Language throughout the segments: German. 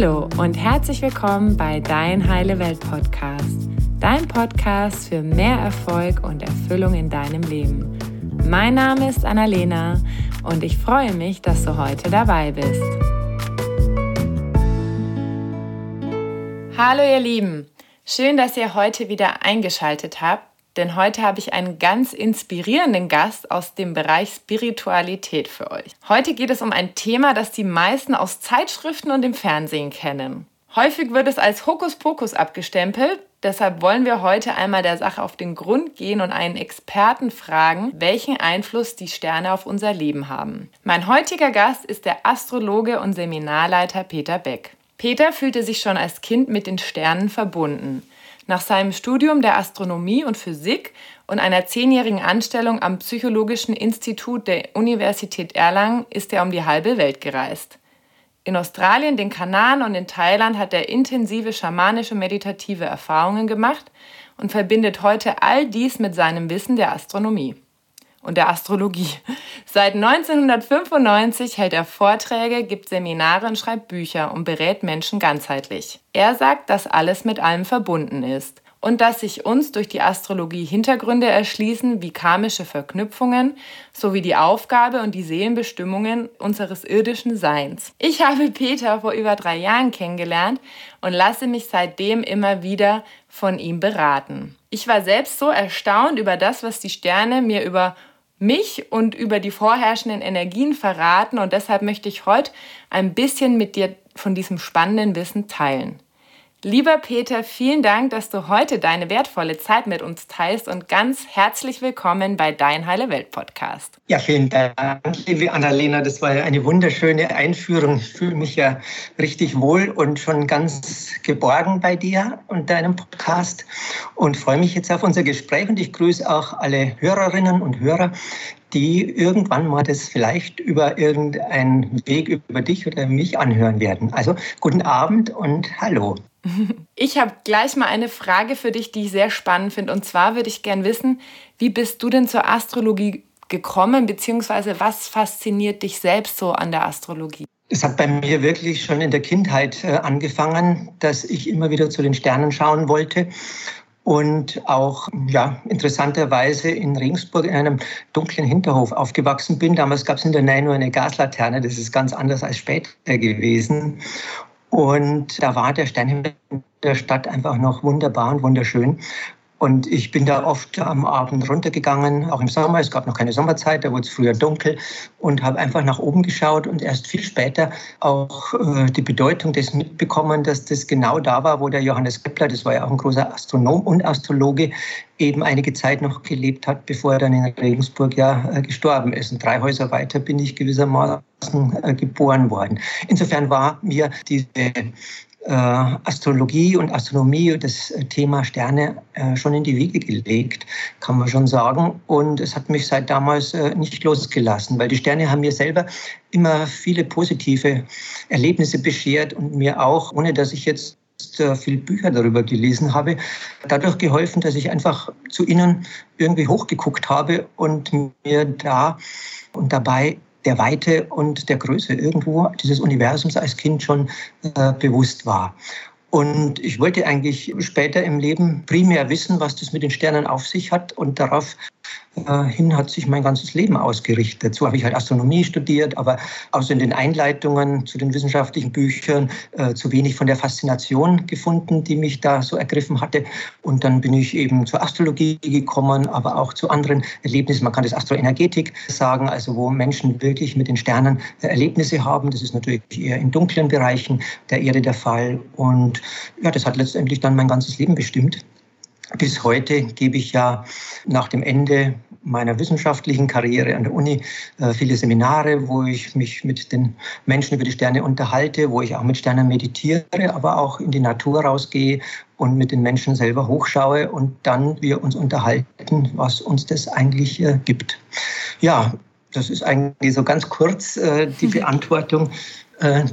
Hallo und herzlich willkommen bei Dein Heile Welt Podcast, dein Podcast für mehr Erfolg und Erfüllung in deinem Leben. Mein Name ist Annalena und ich freue mich, dass du heute dabei bist. Hallo ihr Lieben, schön, dass ihr heute wieder eingeschaltet habt denn heute habe ich einen ganz inspirierenden Gast aus dem Bereich Spiritualität für euch. Heute geht es um ein Thema, das die meisten aus Zeitschriften und dem Fernsehen kennen. Häufig wird es als Hokuspokus abgestempelt, deshalb wollen wir heute einmal der Sache auf den Grund gehen und einen Experten fragen, welchen Einfluss die Sterne auf unser Leben haben. Mein heutiger Gast ist der Astrologe und Seminarleiter Peter Beck. Peter fühlte sich schon als Kind mit den Sternen verbunden. Nach seinem Studium der Astronomie und Physik und einer zehnjährigen Anstellung am Psychologischen Institut der Universität Erlangen ist er um die halbe Welt gereist. In Australien, den Kanaren und in Thailand hat er intensive schamanische meditative Erfahrungen gemacht und verbindet heute all dies mit seinem Wissen der Astronomie und der Astrologie. Seit 1995 hält er Vorträge, gibt Seminare und schreibt Bücher und berät Menschen ganzheitlich. Er sagt, dass alles mit allem verbunden ist und dass sich uns durch die Astrologie Hintergründe erschließen wie karmische Verknüpfungen sowie die Aufgabe und die Seelenbestimmungen unseres irdischen Seins. Ich habe Peter vor über drei Jahren kennengelernt und lasse mich seitdem immer wieder von ihm beraten. Ich war selbst so erstaunt über das, was die Sterne mir über mich und über die vorherrschenden Energien verraten und deshalb möchte ich heute ein bisschen mit dir von diesem spannenden Wissen teilen. Lieber Peter, vielen Dank, dass du heute deine wertvolle Zeit mit uns teilst und ganz herzlich willkommen bei Dein Heile Welt Podcast. Ja, vielen Dank, liebe Annalena. Das war eine wunderschöne Einführung. Ich fühle mich ja richtig wohl und schon ganz geborgen bei dir und deinem Podcast und freue mich jetzt auf unser Gespräch und ich grüße auch alle Hörerinnen und Hörer, die irgendwann mal das vielleicht über irgendeinen Weg über dich oder mich anhören werden. Also guten Abend und hallo. Ich habe gleich mal eine Frage für dich, die ich sehr spannend finde. Und zwar würde ich gern wissen, wie bist du denn zur Astrologie gekommen, beziehungsweise was fasziniert dich selbst so an der Astrologie? Es hat bei mir wirklich schon in der Kindheit äh, angefangen, dass ich immer wieder zu den Sternen schauen wollte und auch ja, interessanterweise in Regensburg in einem dunklen Hinterhof aufgewachsen bin. Damals gab es in der Nähe nur eine Gaslaterne, das ist ganz anders als später gewesen. Und da war der Sternhimmel der Stadt einfach noch wunderbar und wunderschön. Und ich bin da oft am Abend runtergegangen, auch im Sommer. Es gab noch keine Sommerzeit, da wurde es früher dunkel und habe einfach nach oben geschaut und erst viel später auch äh, die Bedeutung des mitbekommen, dass das genau da war, wo der Johannes Kepler, das war ja auch ein großer Astronom und Astrologe, eben einige Zeit noch gelebt hat, bevor er dann in Regensburg ja äh, gestorben ist. Und drei Häuser weiter bin ich gewissermaßen äh, geboren worden. Insofern war mir diese äh, Astrologie und Astronomie das äh, Thema Sterne äh, schon in die Wiege gelegt, kann man schon sagen. Und es hat mich seit damals nicht losgelassen, weil die Sterne haben mir selber immer viele positive Erlebnisse beschert und mir auch, ohne dass ich jetzt viel Bücher darüber gelesen habe, dadurch geholfen, dass ich einfach zu ihnen irgendwie hochgeguckt habe und mir da und dabei der Weite und der Größe irgendwo dieses Universums als Kind schon äh, bewusst war. Und ich wollte eigentlich später im Leben primär wissen, was das mit den Sternen auf sich hat und darauf äh, hin hat sich mein ganzes Leben ausgerichtet. Dazu habe ich halt Astronomie studiert, aber außer in den Einleitungen zu den wissenschaftlichen Büchern äh, zu wenig von der Faszination gefunden, die mich da so ergriffen hatte. Und dann bin ich eben zur Astrologie gekommen, aber auch zu anderen Erlebnissen. Man kann das Astroenergetik sagen, also wo Menschen wirklich mit den Sternen äh, Erlebnisse haben. Das ist natürlich eher in dunklen Bereichen der Erde der Fall. Und ja, das hat letztendlich dann mein ganzes Leben bestimmt. Bis heute gebe ich ja nach dem Ende meiner wissenschaftlichen Karriere an der Uni äh, viele Seminare, wo ich mich mit den Menschen über die Sterne unterhalte, wo ich auch mit Sternen meditiere, aber auch in die Natur rausgehe und mit den Menschen selber hochschaue und dann wir uns unterhalten, was uns das eigentlich äh, gibt. Ja, das ist eigentlich so ganz kurz äh, die Beantwortung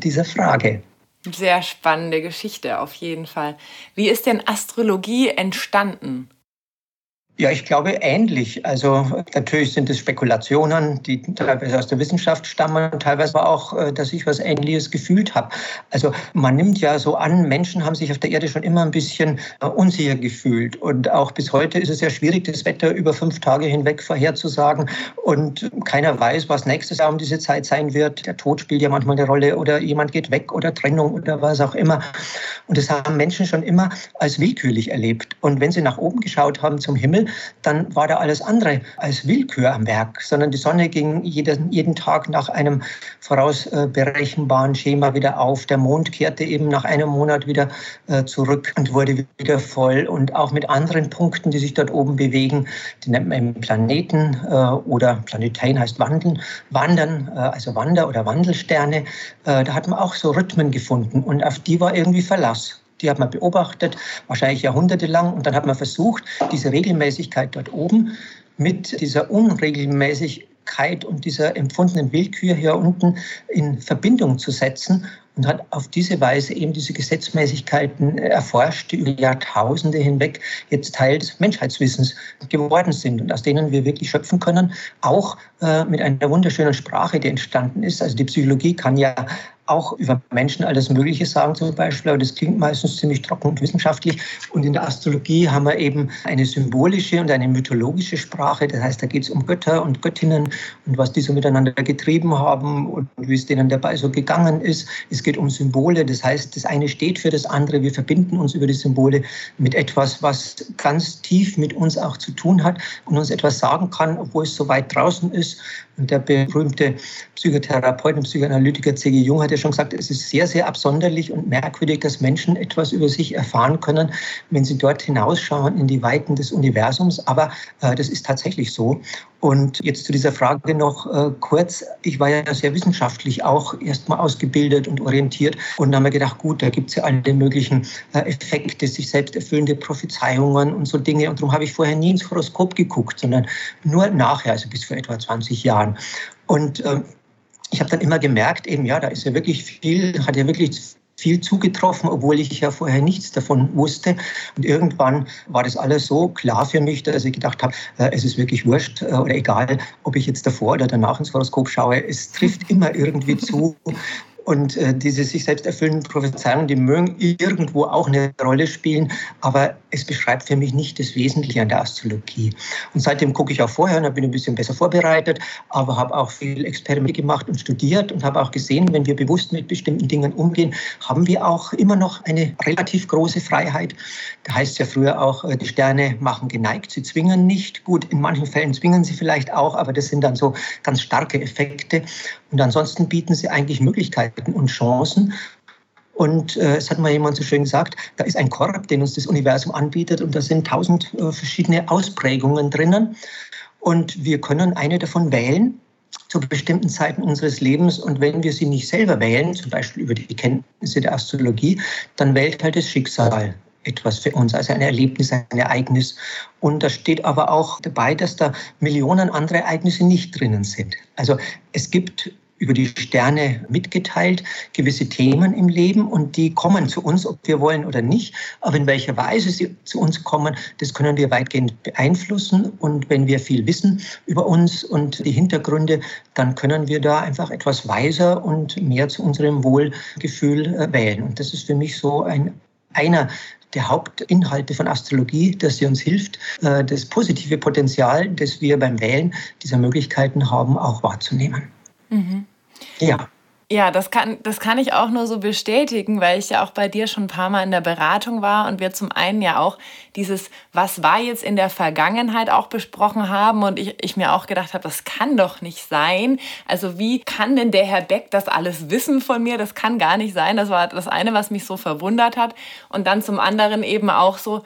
dieser Frage. Sehr spannende Geschichte auf jeden Fall. Wie ist denn Astrologie entstanden? Ja, ich glaube ähnlich. Also natürlich sind es Spekulationen, die teilweise aus der Wissenschaft stammen, teilweise auch, äh, dass ich was Ähnliches gefühlt habe. Also man nimmt ja so an, Menschen haben sich auf der Erde schon immer ein bisschen äh, unsicher gefühlt. Und auch bis heute ist es ja schwierig, das Wetter über fünf Tage hinweg vorherzusagen. Und keiner weiß, was nächstes Jahr um diese Zeit sein wird. Der Tod spielt ja manchmal eine Rolle oder jemand geht weg oder Trennung oder was auch immer. Und das haben Menschen schon immer als willkürlich erlebt. Und wenn sie nach oben geschaut haben zum Himmel, dann war da alles andere als Willkür am Werk, sondern die Sonne ging jeden, jeden Tag nach einem vorausberechenbaren Schema wieder auf. Der Mond kehrte eben nach einem Monat wieder äh, zurück und wurde wieder voll. Und auch mit anderen Punkten, die sich dort oben bewegen, die nennt man Planeten äh, oder Planeteien heißt Wandeln, Wandern, äh, also Wander- oder Wandelsterne. da hat man auch so Rhythmen gefunden und auf die war irgendwie Verlass. Die hat man beobachtet, wahrscheinlich jahrhundertelang. Und dann hat man versucht, diese Regelmäßigkeit dort oben mit dieser Unregelmäßigkeit und dieser empfundenen Willkür hier unten in Verbindung zu setzen und hat auf diese Weise eben diese Gesetzmäßigkeiten erforscht, die über Jahrtausende hinweg jetzt Teil des Menschheitswissens geworden sind und aus denen wir wirklich schöpfen können, auch äh, mit einer wunderschönen Sprache, die entstanden ist. Also die Psychologie kann ja auch über Menschen alles Mögliche sagen zum Beispiel, aber das klingt meistens ziemlich trocken und wissenschaftlich. Und in der Astrologie haben wir eben eine symbolische und eine mythologische Sprache. Das heißt, da geht es um Götter und Göttinnen und was die so miteinander getrieben haben und wie es denen dabei so gegangen ist. Es geht um Symbole. Das heißt, das eine steht für das andere. Wir verbinden uns über die Symbole mit etwas, was ganz tief mit uns auch zu tun hat und uns etwas sagen kann, obwohl es so weit draußen ist. Und der berühmte Psychotherapeut und Psychoanalytiker C.G. Jung hat ja schon gesagt, es ist sehr, sehr absonderlich und merkwürdig, dass Menschen etwas über sich erfahren können, wenn sie dort hinausschauen in die Weiten des Universums. Aber äh, das ist tatsächlich so. Und jetzt zu dieser Frage noch äh, kurz. Ich war ja sehr wissenschaftlich auch erstmal ausgebildet und orientiert und dann haben wir gedacht, gut, da gibt es ja alle möglichen äh, Effekte, sich selbst erfüllende Prophezeiungen und so Dinge. Und darum habe ich vorher nie ins Horoskop geguckt, sondern nur nachher, also bis vor etwa 20 Jahren. Und äh, ich habe dann immer gemerkt, eben ja, da ist ja wirklich viel, hat ja wirklich viel zugetroffen, obwohl ich ja vorher nichts davon wusste. Und irgendwann war das alles so klar für mich, dass ich gedacht habe, äh, es ist wirklich wurscht äh, oder egal, ob ich jetzt davor oder danach ins Horoskop schaue. Es trifft immer irgendwie zu. Und äh, diese sich selbst erfüllenden Prophezeiungen, die mögen irgendwo auch eine Rolle spielen, aber es beschreibt für mich nicht das Wesentliche an der Astrologie. Und seitdem gucke ich auch vorher und bin ein bisschen besser vorbereitet, aber habe auch viel Experimente gemacht und studiert und habe auch gesehen, wenn wir bewusst mit bestimmten Dingen umgehen, haben wir auch immer noch eine relativ große Freiheit. Da heißt es ja früher auch, äh, die Sterne machen geneigt, sie zwingen nicht. Gut, in manchen Fällen zwingen sie vielleicht auch, aber das sind dann so ganz starke Effekte. Und ansonsten bieten sie eigentlich Möglichkeiten und Chancen. Und äh, es hat mal jemand so schön gesagt, da ist ein Korb, den uns das Universum anbietet und da sind tausend äh, verschiedene Ausprägungen drinnen. Und wir können eine davon wählen zu bestimmten Zeiten unseres Lebens. Und wenn wir sie nicht selber wählen, zum Beispiel über die Kenntnisse der Astrologie, dann wählt halt das Schicksal etwas für uns, also ein Erlebnis, ein Ereignis. Und da steht aber auch dabei, dass da Millionen andere Ereignisse nicht drinnen sind. Also es gibt über die Sterne mitgeteilt, gewisse Themen im Leben und die kommen zu uns, ob wir wollen oder nicht. Aber in welcher Weise sie zu uns kommen, das können wir weitgehend beeinflussen. Und wenn wir viel wissen über uns und die Hintergründe, dann können wir da einfach etwas weiser und mehr zu unserem Wohlgefühl äh, wählen. Und das ist für mich so ein einer der Hauptinhalte von Astrologie, dass sie uns hilft, äh, das positive Potenzial, das wir beim Wählen dieser Möglichkeiten haben, auch wahrzunehmen. Mhm. Ja. Ja, das kann, das kann ich auch nur so bestätigen, weil ich ja auch bei dir schon ein paar Mal in der Beratung war und wir zum einen ja auch dieses, was war jetzt in der Vergangenheit auch besprochen haben und ich, ich mir auch gedacht habe, das kann doch nicht sein. Also wie kann denn der Herr Beck das alles wissen von mir? Das kann gar nicht sein. Das war das eine, was mich so verwundert hat. Und dann zum anderen eben auch so,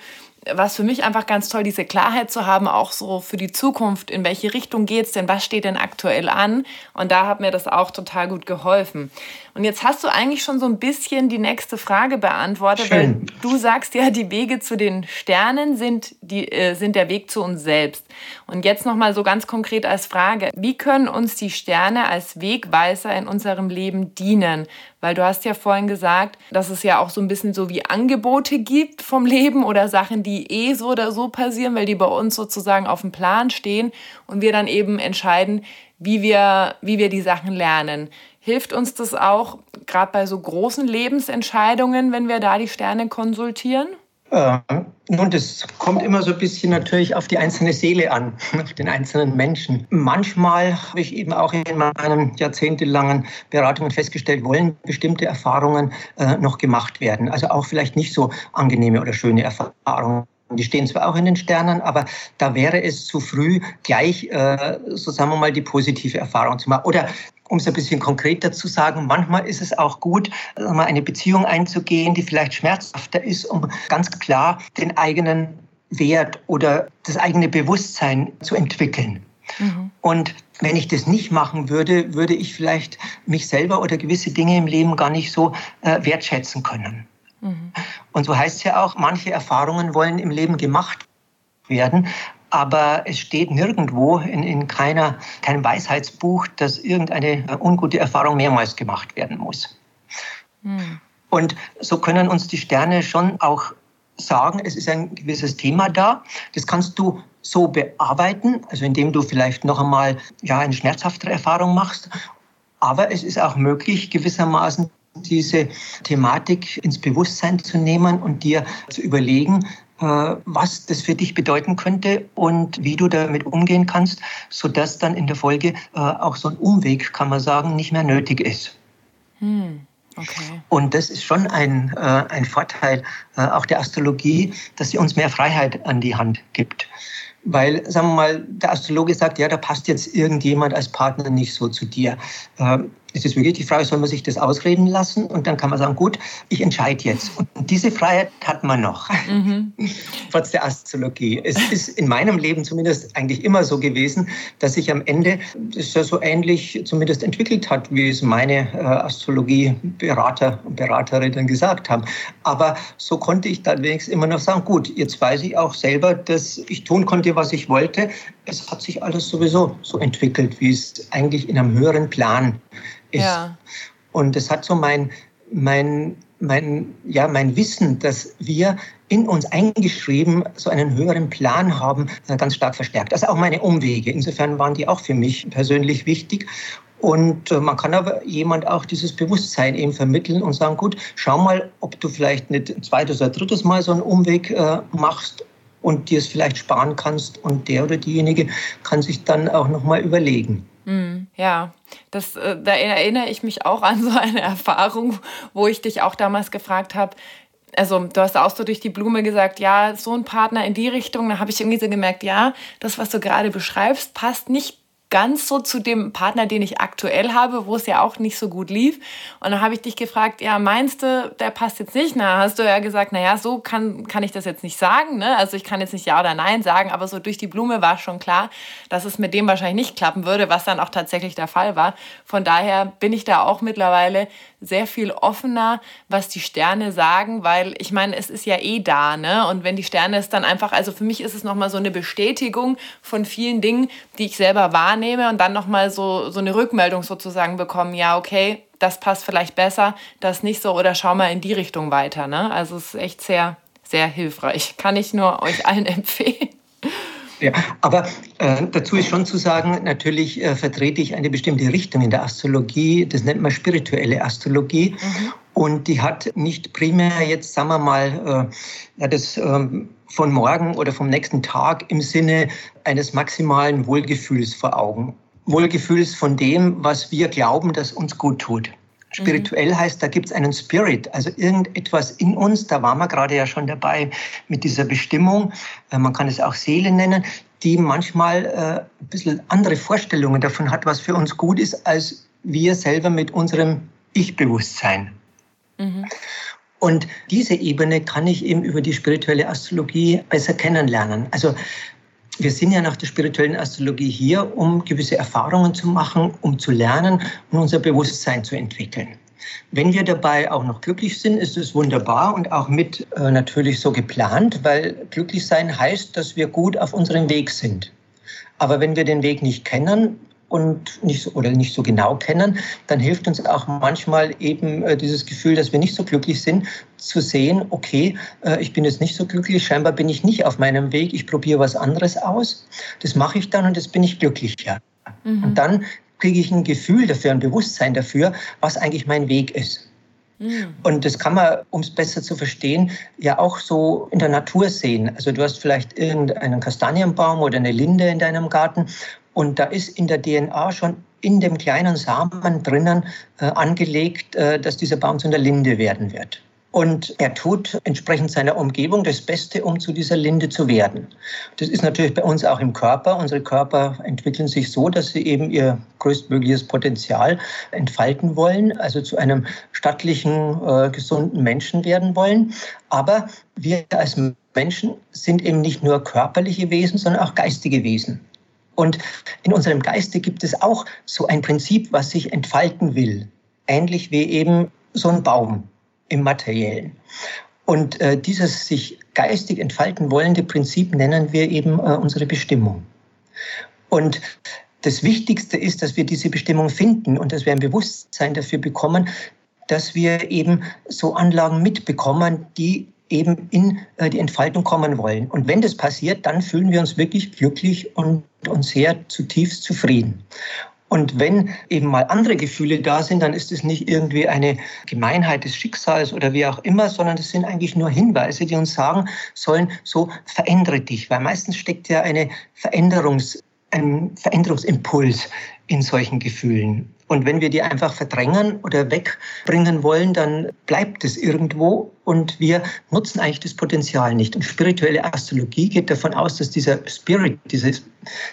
was für mich einfach ganz toll, diese Klarheit zu haben, auch so für die Zukunft, in welche Richtung geht es denn, was steht denn aktuell an? Und da hat mir das auch total gut geholfen. Und jetzt hast du eigentlich schon so ein bisschen die nächste Frage beantwortet, Schön. weil du sagst ja, die Wege zu den Sternen sind, die, äh, sind der Weg zu uns selbst. Und jetzt nochmal so ganz konkret als Frage, wie können uns die Sterne als Wegweiser in unserem Leben dienen? Weil du hast ja vorhin gesagt, dass es ja auch so ein bisschen so wie Angebote gibt vom Leben oder Sachen, die eh so oder so passieren, weil die bei uns sozusagen auf dem Plan stehen und wir dann eben entscheiden, wie wir, wie wir die Sachen lernen. Hilft uns das auch gerade bei so großen Lebensentscheidungen, wenn wir da die Sterne konsultieren? Äh, nun, das kommt immer so ein bisschen natürlich auf die einzelne Seele an, auf den einzelnen Menschen. Manchmal habe ich eben auch in meinen jahrzehntelangen Beratungen festgestellt, wollen bestimmte Erfahrungen äh, noch gemacht werden. Also auch vielleicht nicht so angenehme oder schöne Erfahrungen. Die stehen zwar auch in den Sternen, aber da wäre es zu früh, gleich, äh, so sagen wir mal, die positive Erfahrung zu machen. Oder um es ein bisschen konkreter zu sagen, manchmal ist es auch gut, mal eine Beziehung einzugehen, die vielleicht schmerzhafter ist, um ganz klar den eigenen Wert oder das eigene Bewusstsein zu entwickeln. Mhm. Und wenn ich das nicht machen würde, würde ich vielleicht mich selber oder gewisse Dinge im Leben gar nicht so äh, wertschätzen können. Mhm. Und so heißt es ja auch, manche Erfahrungen wollen im Leben gemacht werden, aber es steht nirgendwo in, in keiner, keinem Weisheitsbuch, dass irgendeine ungute Erfahrung mehrmals gemacht werden muss. Hm. Und so können uns die Sterne schon auch sagen, es ist ein gewisses Thema da. Das kannst du so bearbeiten, also indem du vielleicht noch einmal ja, eine schmerzhaftere Erfahrung machst. Aber es ist auch möglich, gewissermaßen diese Thematik ins Bewusstsein zu nehmen und dir zu überlegen, äh, was das für dich bedeuten könnte und wie du damit umgehen kannst, sodass dann in der Folge äh, auch so ein Umweg, kann man sagen, nicht mehr nötig ist. Hm. Okay. Und das ist schon ein, äh, ein Vorteil auch der Astrologie, dass sie uns mehr Freiheit an die Hand gibt. Weil, sagen wir mal, der Astrologe sagt, ja, da passt jetzt irgendjemand als Partner nicht so zu dir. Es ist wirklich die Frage, soll man sich das ausreden lassen? Und dann kann man sagen, gut, ich entscheide jetzt. Und diese Freiheit hat man noch, mhm. trotz der Astrologie. Es ist in meinem Leben zumindest eigentlich immer so gewesen, dass sich am Ende das ja so ähnlich zumindest entwickelt hat, wie es meine äh, Astrologieberater und Beraterinnen gesagt haben. Aber so konnte ich dann wenigstens immer noch sagen, gut, jetzt weiß ich auch selber, dass ich tun konnte, was ich wollte. Es hat sich alles sowieso so entwickelt, wie es eigentlich in einem höheren Plan ist. Ja. Und es hat so mein, mein, mein, ja, mein Wissen, dass wir in uns eingeschrieben so einen höheren Plan haben, äh, ganz stark verstärkt. Also auch meine Umwege. Insofern waren die auch für mich persönlich wichtig. Und äh, man kann aber jemand auch dieses Bewusstsein eben vermitteln und sagen, gut, schau mal, ob du vielleicht nicht ein zweites oder drittes Mal so einen Umweg äh, machst und dir es vielleicht sparen kannst und der oder diejenige kann sich dann auch nochmal überlegen. Mm, ja, das, äh, da erinnere ich mich auch an so eine Erfahrung, wo ich dich auch damals gefragt habe, also du hast auch so durch die Blume gesagt, ja, so ein Partner in die Richtung, da habe ich irgendwie so gemerkt, ja, das, was du gerade beschreibst, passt nicht ganz so zu dem Partner, den ich aktuell habe, wo es ja auch nicht so gut lief. Und dann habe ich dich gefragt, ja, meinst du, der passt jetzt nicht? Na, hast du ja gesagt, naja, so kann, kann ich das jetzt nicht sagen. Ne? Also ich kann jetzt nicht Ja oder Nein sagen, aber so durch die Blume war schon klar, dass es mit dem wahrscheinlich nicht klappen würde, was dann auch tatsächlich der Fall war. Von daher bin ich da auch mittlerweile sehr viel offener, was die Sterne sagen, weil ich meine, es ist ja eh da, ne? Und wenn die Sterne es dann einfach, also für mich ist es nochmal so eine Bestätigung von vielen Dingen, die ich selber wahrnehme und dann nochmal so, so eine Rückmeldung sozusagen bekommen, ja, okay, das passt vielleicht besser, das nicht so oder schau mal in die Richtung weiter, ne? Also es ist echt sehr, sehr hilfreich. Kann ich nur euch allen empfehlen. Ja, aber äh, dazu ist schon zu sagen, natürlich äh, vertrete ich eine bestimmte Richtung in der Astrologie. Das nennt man spirituelle Astrologie. Mhm. Und die hat nicht primär jetzt, sagen wir mal, äh, ja, das ähm, von morgen oder vom nächsten Tag im Sinne eines maximalen Wohlgefühls vor Augen. Wohlgefühls von dem, was wir glauben, dass uns gut tut. Spirituell mhm. heißt, da gibt es einen Spirit, also irgendetwas in uns, da waren wir gerade ja schon dabei mit dieser Bestimmung, äh, man kann es auch Seele nennen, die manchmal äh, ein bisschen andere Vorstellungen davon hat, was für uns gut ist, als wir selber mit unserem Ich-Bewusstsein. Mhm. Und diese Ebene kann ich eben über die spirituelle Astrologie besser kennenlernen. Also wir sind ja nach der spirituellen Astrologie hier, um gewisse Erfahrungen zu machen, um zu lernen und unser Bewusstsein zu entwickeln. Wenn wir dabei auch noch glücklich sind, ist es wunderbar und auch mit äh, natürlich so geplant, weil glücklich sein heißt, dass wir gut auf unserem Weg sind. Aber wenn wir den Weg nicht kennen, und nicht so, oder nicht so genau kennen, dann hilft uns auch manchmal eben äh, dieses Gefühl, dass wir nicht so glücklich sind, zu sehen, okay, äh, ich bin jetzt nicht so glücklich, scheinbar bin ich nicht auf meinem Weg, ich probiere was anderes aus, das mache ich dann und jetzt bin ich glücklicher. Mhm. Und dann kriege ich ein Gefühl dafür, ein Bewusstsein dafür, was eigentlich mein Weg ist. Mhm. Und das kann man, um es besser zu verstehen, ja auch so in der Natur sehen. Also du hast vielleicht irgendeinen Kastanienbaum oder eine Linde in deinem Garten und da ist in der DNA schon in dem kleinen Samen drinnen äh, angelegt, äh, dass dieser Baum zu einer Linde werden wird. Und er tut entsprechend seiner Umgebung das Beste, um zu dieser Linde zu werden. Das ist natürlich bei uns auch im Körper. Unsere Körper entwickeln sich so, dass sie eben ihr größtmögliches Potenzial entfalten wollen, also zu einem stattlichen, äh, gesunden Menschen werden wollen. Aber wir als Menschen sind eben nicht nur körperliche Wesen, sondern auch geistige Wesen. Und in unserem Geiste gibt es auch so ein Prinzip, was sich entfalten will. Ähnlich wie eben so ein Baum im Materiellen. Und äh, dieses sich geistig entfalten wollende Prinzip nennen wir eben äh, unsere Bestimmung. Und das Wichtigste ist, dass wir diese Bestimmung finden und dass wir ein Bewusstsein dafür bekommen, dass wir eben so Anlagen mitbekommen, die eben in äh, die Entfaltung kommen wollen. Und wenn das passiert, dann fühlen wir uns wirklich glücklich und, und sehr zutiefst zufrieden. Und wenn eben mal andere Gefühle da sind, dann ist es nicht irgendwie eine Gemeinheit des Schicksals oder wie auch immer, sondern es sind eigentlich nur Hinweise, die uns sagen sollen, so verändere dich. Weil meistens steckt ja eine Veränderungs, ein Veränderungsimpuls in solchen Gefühlen. Und wenn wir die einfach verdrängen oder wegbringen wollen, dann bleibt es irgendwo und wir nutzen eigentlich das Potenzial nicht. Und spirituelle Astrologie geht davon aus, dass dieser Spirit, diese,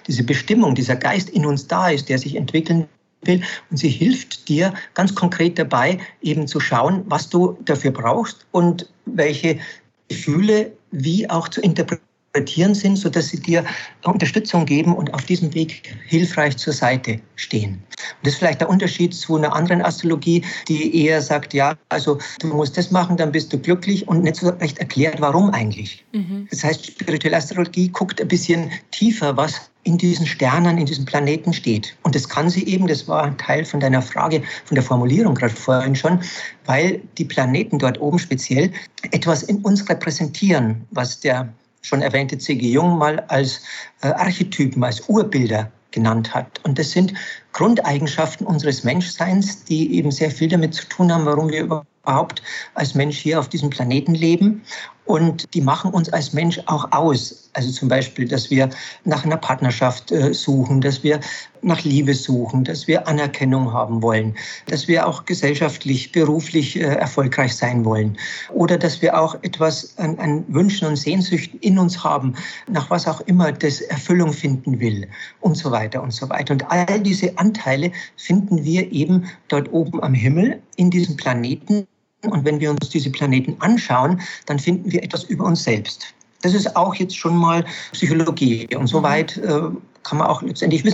diese Bestimmung, dieser Geist in uns da ist, der sich entwickeln will. Und sie hilft dir ganz konkret dabei, eben zu schauen, was du dafür brauchst und welche Gefühle wie auch zu interpretieren interpretieren sind, sodass sie dir Unterstützung geben und auf diesem Weg hilfreich zur Seite stehen. Und das ist vielleicht der Unterschied zu einer anderen Astrologie, die eher sagt, ja, also du musst das machen, dann bist du glücklich und nicht so recht erklärt, warum eigentlich. Mhm. Das heißt, spirituelle Astrologie guckt ein bisschen tiefer, was in diesen Sternen, in diesen Planeten steht. Und das kann sie eben, das war ein Teil von deiner Frage, von der Formulierung gerade vorhin schon, weil die Planeten dort oben speziell etwas in uns repräsentieren, was der schon erwähnte C.G. Jung mal als äh, Archetypen, als Urbilder genannt hat. Und das sind Grundeigenschaften unseres Menschseins, die eben sehr viel damit zu tun haben, warum wir überhaupt als Mensch hier auf diesem Planeten leben. Und die machen uns als Mensch auch aus. Also zum Beispiel, dass wir nach einer Partnerschaft äh, suchen, dass wir nach Liebe suchen, dass wir Anerkennung haben wollen, dass wir auch gesellschaftlich, beruflich äh, erfolgreich sein wollen. Oder dass wir auch etwas an, an Wünschen und Sehnsüchten in uns haben, nach was auch immer das Erfüllung finden will und so weiter und so weiter. Und all diese Anteile finden wir eben dort oben am Himmel in diesem Planeten und wenn wir uns diese Planeten anschauen, dann finden wir etwas über uns selbst. Das ist auch jetzt schon mal Psychologie. Und soweit äh, kann man auch letztendlich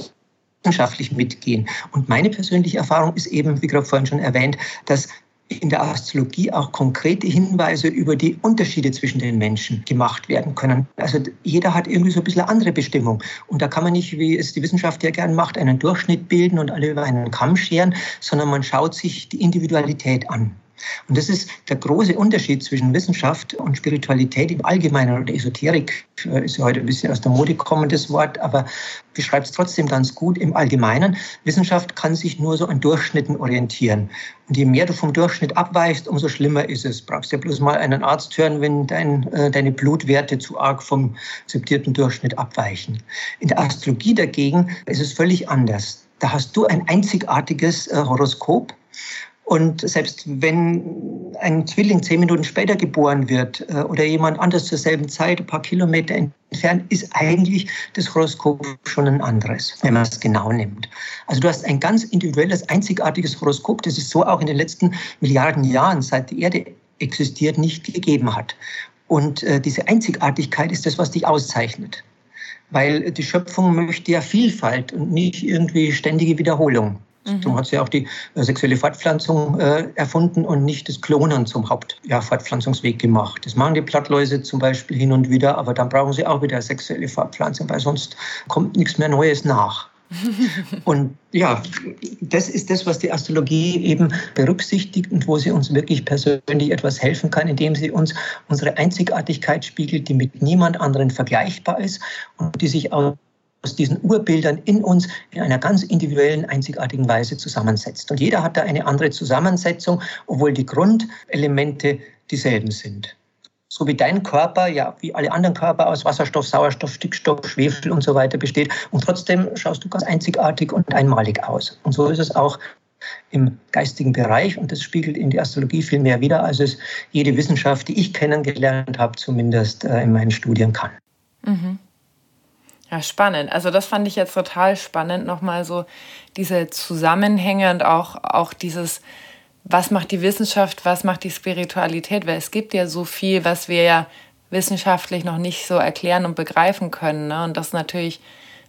wissenschaftlich mitgehen. Und meine persönliche Erfahrung ist eben, wie gerade vorhin schon erwähnt, dass in der Astrologie auch konkrete Hinweise über die Unterschiede zwischen den Menschen gemacht werden können. Also jeder hat irgendwie so ein bisschen eine andere Bestimmung. Und da kann man nicht, wie es die Wissenschaft ja gern macht, einen Durchschnitt bilden und alle über einen Kamm scheren, sondern man schaut sich die Individualität an. Und das ist der große Unterschied zwischen Wissenschaft und Spiritualität im Allgemeinen oder Esoterik äh, ist ja heute ein bisschen aus der Mode kommendes Wort, aber beschreibt es trotzdem ganz gut im Allgemeinen. Wissenschaft kann sich nur so an Durchschnitten orientieren. Und je mehr du vom Durchschnitt abweichst, umso schlimmer ist es. Brauchst ja bloß mal einen Arzt hören, wenn dein, äh, deine Blutwerte zu arg vom akzeptierten Durchschnitt abweichen. In der Astrologie dagegen ist es völlig anders. Da hast du ein einzigartiges äh, Horoskop und selbst wenn ein Zwilling zehn Minuten später geboren wird äh, oder jemand anders zur selben Zeit, ein paar Kilometer entfernt, ist eigentlich das Horoskop schon ein anderes, wenn man es genau nimmt. Also du hast ein ganz individuelles, einzigartiges Horoskop, das es so auch in den letzten Milliarden Jahren, seit die Erde existiert, nicht gegeben hat. Und äh, diese Einzigartigkeit ist das, was dich auszeichnet. Weil die Schöpfung möchte ja Vielfalt und nicht irgendwie ständige Wiederholung. Mhm. Darum hat sie auch die äh, sexuelle Fortpflanzung äh, erfunden und nicht das Klonen zum Hauptfortpflanzungsweg ja, gemacht. Das machen die Blattläuse zum Beispiel hin und wieder, aber dann brauchen sie auch wieder sexuelle Fortpflanzung, weil sonst kommt nichts mehr Neues nach. Und ja, das ist das, was die Astrologie eben berücksichtigt und wo sie uns wirklich persönlich etwas helfen kann, indem sie uns unsere Einzigartigkeit spiegelt, die mit niemand anderen vergleichbar ist und die sich aus diesen Urbildern in uns in einer ganz individuellen, einzigartigen Weise zusammensetzt. Und jeder hat da eine andere Zusammensetzung, obwohl die Grundelemente dieselben sind so wie dein Körper, ja, wie alle anderen Körper aus Wasserstoff, Sauerstoff, Stickstoff, Schwefel und so weiter besteht. Und trotzdem schaust du ganz einzigartig und einmalig aus. Und so ist es auch im geistigen Bereich und das spiegelt in die Astrologie viel mehr wider, als es jede Wissenschaft, die ich kennengelernt habe, zumindest äh, in meinen Studien kann. Mhm. Ja, spannend. Also das fand ich jetzt total spannend, nochmal so diese Zusammenhänge und auch, auch dieses, was macht die Wissenschaft, was macht die Spiritualität, weil es gibt ja so viel, was wir ja wissenschaftlich noch nicht so erklären und begreifen können. Ne? Und das ist natürlich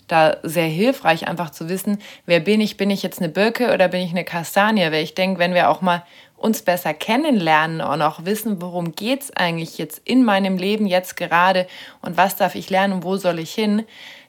da sehr hilfreich, einfach zu wissen, wer bin ich? Bin ich jetzt eine Birke oder bin ich eine Kastanie? Weil ich denke, wenn wir auch mal uns besser kennenlernen und auch wissen, worum geht es eigentlich jetzt in meinem Leben jetzt gerade und was darf ich lernen und wo soll ich hin,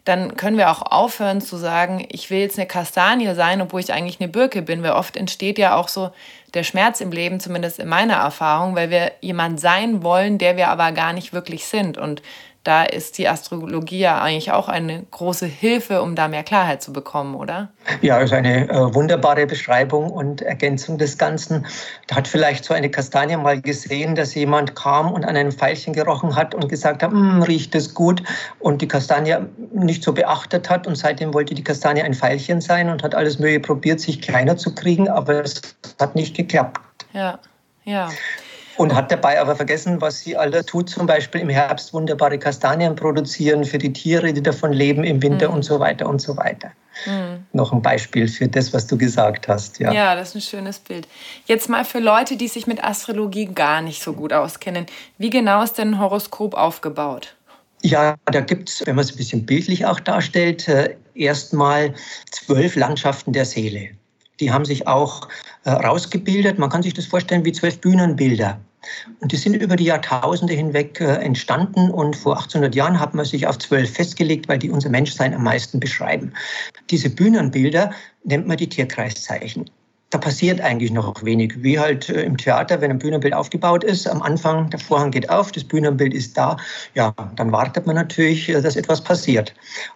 dann können wir auch aufhören zu sagen, ich will jetzt eine Kastanie sein, obwohl ich eigentlich eine Birke bin, weil oft entsteht ja auch so der Schmerz im Leben, zumindest in meiner Erfahrung, weil wir jemand sein wollen, der wir aber gar nicht wirklich sind. Und da ist die Astrologie ja eigentlich auch eine große Hilfe, um da mehr Klarheit zu bekommen, oder? Ja, ist eine äh, wunderbare Beschreibung und Ergänzung des Ganzen. Da hat vielleicht so eine Kastanie mal gesehen, dass jemand kam und an einem Pfeilchen gerochen hat und gesagt hat, hm, riecht es gut und die Kastanie nicht so beachtet hat und seitdem wollte die Kastanie ein Pfeilchen sein und hat alles Mühe probiert, sich kleiner zu kriegen, aber es hat nicht geklappt. Ja, ja und hat dabei aber vergessen, was sie alles tut, zum Beispiel im Herbst wunderbare Kastanien produzieren für die Tiere, die davon leben, im Winter mhm. und so weiter und so weiter. Mhm. Noch ein Beispiel für das, was du gesagt hast. Ja. ja, das ist ein schönes Bild. Jetzt mal für Leute, die sich mit Astrologie gar nicht so gut auskennen. Wie genau ist denn ein Horoskop aufgebaut? Ja, da gibt es, wenn man es ein bisschen bildlich auch darstellt, äh, erstmal zwölf Landschaften der Seele. Die haben sich auch äh, rausgebildet. Man kann sich das vorstellen wie zwölf Bühnenbilder. Und die sind über die Jahrtausende hinweg äh, entstanden und vor 1800 Jahren hat man sich auf zwölf festgelegt, weil die unser Menschsein am meisten beschreiben. Diese Bühnenbilder nennt man die Tierkreiszeichen da passiert eigentlich noch wenig. Wie halt äh, im Theater, wenn ein Bühnenbild aufgebaut ist, am Anfang der Vorhang geht auf, das Bühnenbild ist da, ja, dann wartet man natürlich, äh, dass etwas passiert.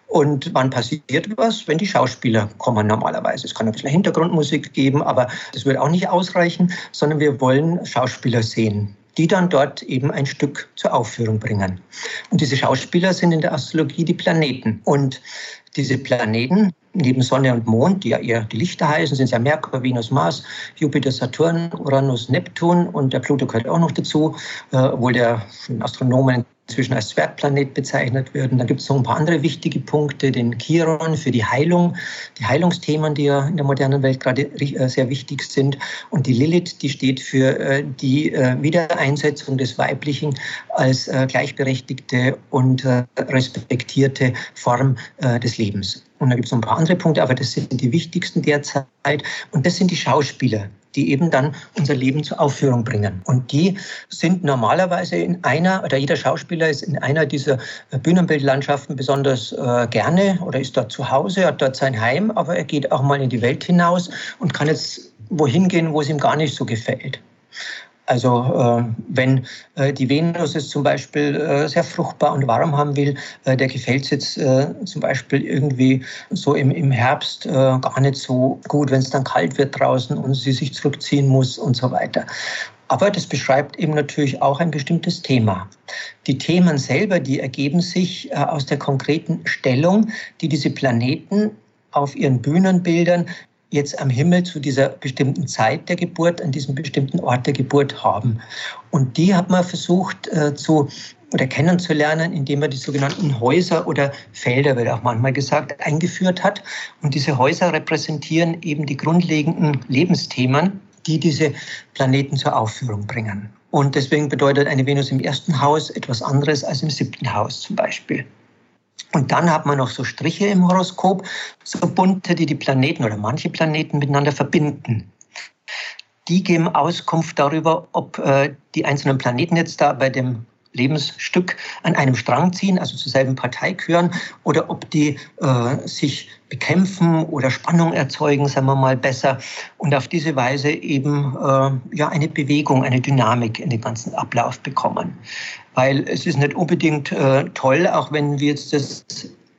Und wann passiert was? Wenn die Schauspieler kommen normalerweise. Es kann ein bisschen Hintergrundmusik geben, aber das wird auch nicht ausreichen, sondern wir wollen Schauspieler sehen die dann dort eben ein Stück zur Aufführung bringen. Und diese Schauspieler sind in der Astrologie die Planeten. Und diese Planeten neben Sonne und Mond, die ja eher die Lichter heißen, sind ja Merkur, Venus, Mars, Jupiter, Saturn, Uranus, Neptun und der Pluto gehört auch noch dazu, äh, obwohl der Astronomen inzwischen als Zwergplanet bezeichnet wird. Und dann gibt es noch ein paar andere wichtige Punkte, den Chiron für die Heilung, die Heilungsthemen, die ja in der modernen Welt gerade äh, sehr wichtig sind. Und die Lilith, die steht für äh, die äh, Wiedereinsetzung des Weiblichen als gleichberechtigte und respektierte Form des Lebens. Und da gibt es noch ein paar andere Punkte, aber das sind die wichtigsten derzeit. Und das sind die Schauspieler, die eben dann unser Leben zur Aufführung bringen. Und die sind normalerweise in einer, oder jeder Schauspieler ist in einer dieser Bühnenbildlandschaften besonders äh, gerne oder ist dort zu Hause, hat dort sein Heim, aber er geht auch mal in die Welt hinaus und kann jetzt wohin gehen, wo es ihm gar nicht so gefällt. Also äh, wenn äh, die Venus es zum Beispiel äh, sehr fruchtbar und warm haben will, der gefällt es jetzt zum Beispiel irgendwie so im, im Herbst gar nicht so gut, wenn es dann kalt wird draußen und sie sich zurückziehen muss und so weiter. Aber das beschreibt eben natürlich auch ein bestimmtes Thema. Die Themen selber, die ergeben sich aus der konkreten Stellung, die diese Planeten auf ihren Bühnenbildern jetzt am Himmel zu dieser bestimmten Zeit der Geburt, an diesem bestimmten Ort der Geburt haben. Und die hat man versucht äh, zu oder kennenzulernen, indem man die sogenannten Häuser oder Felder, wird auch manchmal gesagt, eingeführt hat. Und diese Häuser repräsentieren eben die grundlegenden Lebensthemen, die diese Planeten zur Aufführung bringen. Und deswegen bedeutet eine Venus im ersten Haus etwas anderes als im siebten Haus zum Beispiel. Und dann hat man noch so Striche im Horoskop, so bunte, die die Planeten oder manche Planeten miteinander verbinden. Die geben Auskunft darüber, ob äh, die einzelnen Planeten jetzt da bei dem Lebensstück an einem Strang ziehen, also zur selben Partei gehören, oder ob die äh, sich bekämpfen oder Spannung erzeugen, sagen wir mal besser, und auf diese Weise eben äh, ja eine Bewegung, eine Dynamik in den ganzen Ablauf bekommen. Weil es ist nicht unbedingt äh, toll, auch wenn wir jetzt das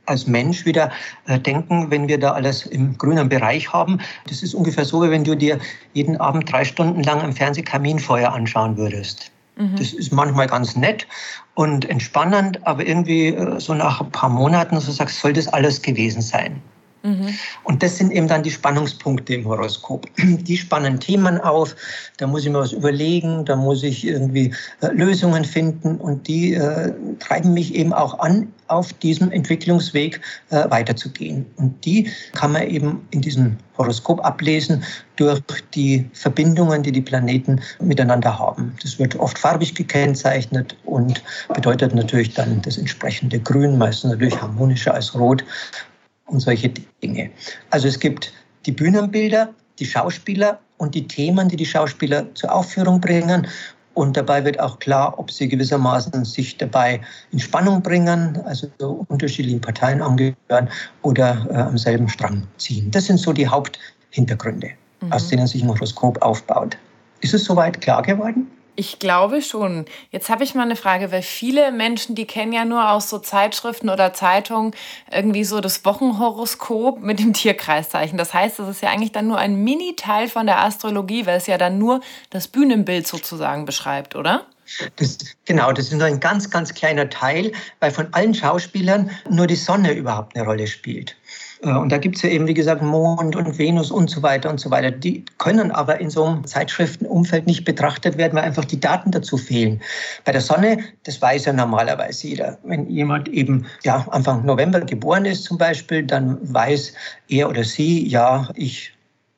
als Mensch wieder äh, denken, wenn wir da alles im grünen Bereich haben. Das ist ungefähr so, wie wenn du dir jeden Abend drei Stunden lang im Fernsehkaminfeuer anschauen würdest. Mhm. Das ist manchmal ganz nett und entspannend, aber irgendwie äh, so nach ein paar Monaten so sagst, soll das alles gewesen sein? Mhm. Und das sind eben dann die Spannungspunkte im Horoskop. Die spannen Themen auf, da muss ich mir was überlegen, da muss ich irgendwie äh, Lösungen finden und die äh, treiben mich eben auch an, auf diesem Entwicklungsweg äh, weiterzugehen. Und die kann man eben in diesem Horoskop ablesen durch die Verbindungen, die die Planeten miteinander haben. Das wird oft farbig gekennzeichnet und bedeutet natürlich dann das entsprechende Grün, meistens natürlich harmonischer als Rot und solche Dinge. Also es gibt die Bühnenbilder, die Schauspieler und die Themen, die die Schauspieler zur Aufführung bringen. Und dabei wird auch klar, ob sie gewissermaßen sich dabei in Spannung bringen, also so unterschiedlichen Parteien angehören oder äh, am selben Strang ziehen. Das sind so die Haupthintergründe, mhm. aus denen sich ein Horoskop aufbaut. Ist es soweit klar geworden? Ich glaube schon. Jetzt habe ich mal eine Frage, weil viele Menschen, die kennen ja nur aus so Zeitschriften oder Zeitungen irgendwie so das Wochenhoroskop mit dem Tierkreiszeichen. Das heißt, das ist ja eigentlich dann nur ein Mini-Teil von der Astrologie, weil es ja dann nur das Bühnenbild sozusagen beschreibt, oder? Das, genau, das ist nur ein ganz, ganz kleiner Teil, weil von allen Schauspielern nur die Sonne überhaupt eine Rolle spielt. Äh, und da gibt es ja eben, wie gesagt, Mond und Venus und so weiter und so weiter. Die können aber in so einem Zeitschriftenumfeld nicht betrachtet werden, weil einfach die Daten dazu fehlen. Bei der Sonne, das weiß ja normalerweise jeder. Wenn jemand eben ja, Anfang November geboren ist zum Beispiel, dann weiß er oder sie, ja, ich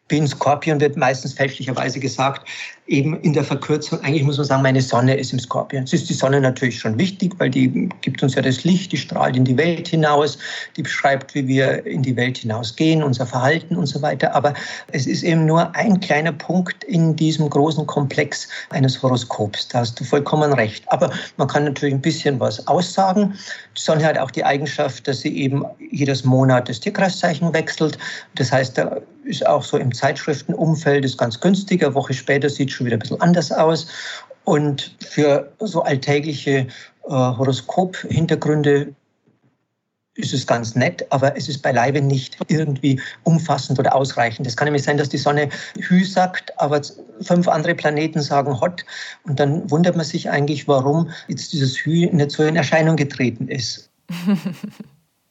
bin Skorpion, wird meistens fälschlicherweise gesagt, eben in der Verkürzung, eigentlich muss man sagen, meine Sonne ist im Skorpion. Es ist die Sonne natürlich schon wichtig, weil die gibt uns ja das Licht, die strahlt in die Welt hinaus, die beschreibt, wie wir in die Welt hinausgehen, unser Verhalten und so weiter. Aber es ist eben nur ein kleiner Punkt in diesem großen Komplex eines Horoskops. Da hast du vollkommen recht. Aber man kann natürlich ein bisschen was aussagen. Die Sonne hat auch die Eigenschaft, dass sie eben jedes Monat das Tierkreiszeichen wechselt. Das heißt, da ist auch so im Zeitschriftenumfeld ist ganz günstig. Eine Woche später sieht schon wieder ein bisschen anders aus. Und für so alltägliche äh, Horoskop-Hintergründe ist es ganz nett, aber es ist beileibe nicht irgendwie umfassend oder ausreichend. Es kann nämlich sein, dass die Sonne Hü sagt, aber fünf andere Planeten sagen Hot. Und dann wundert man sich eigentlich, warum jetzt dieses Hü nicht so in Erscheinung getreten ist.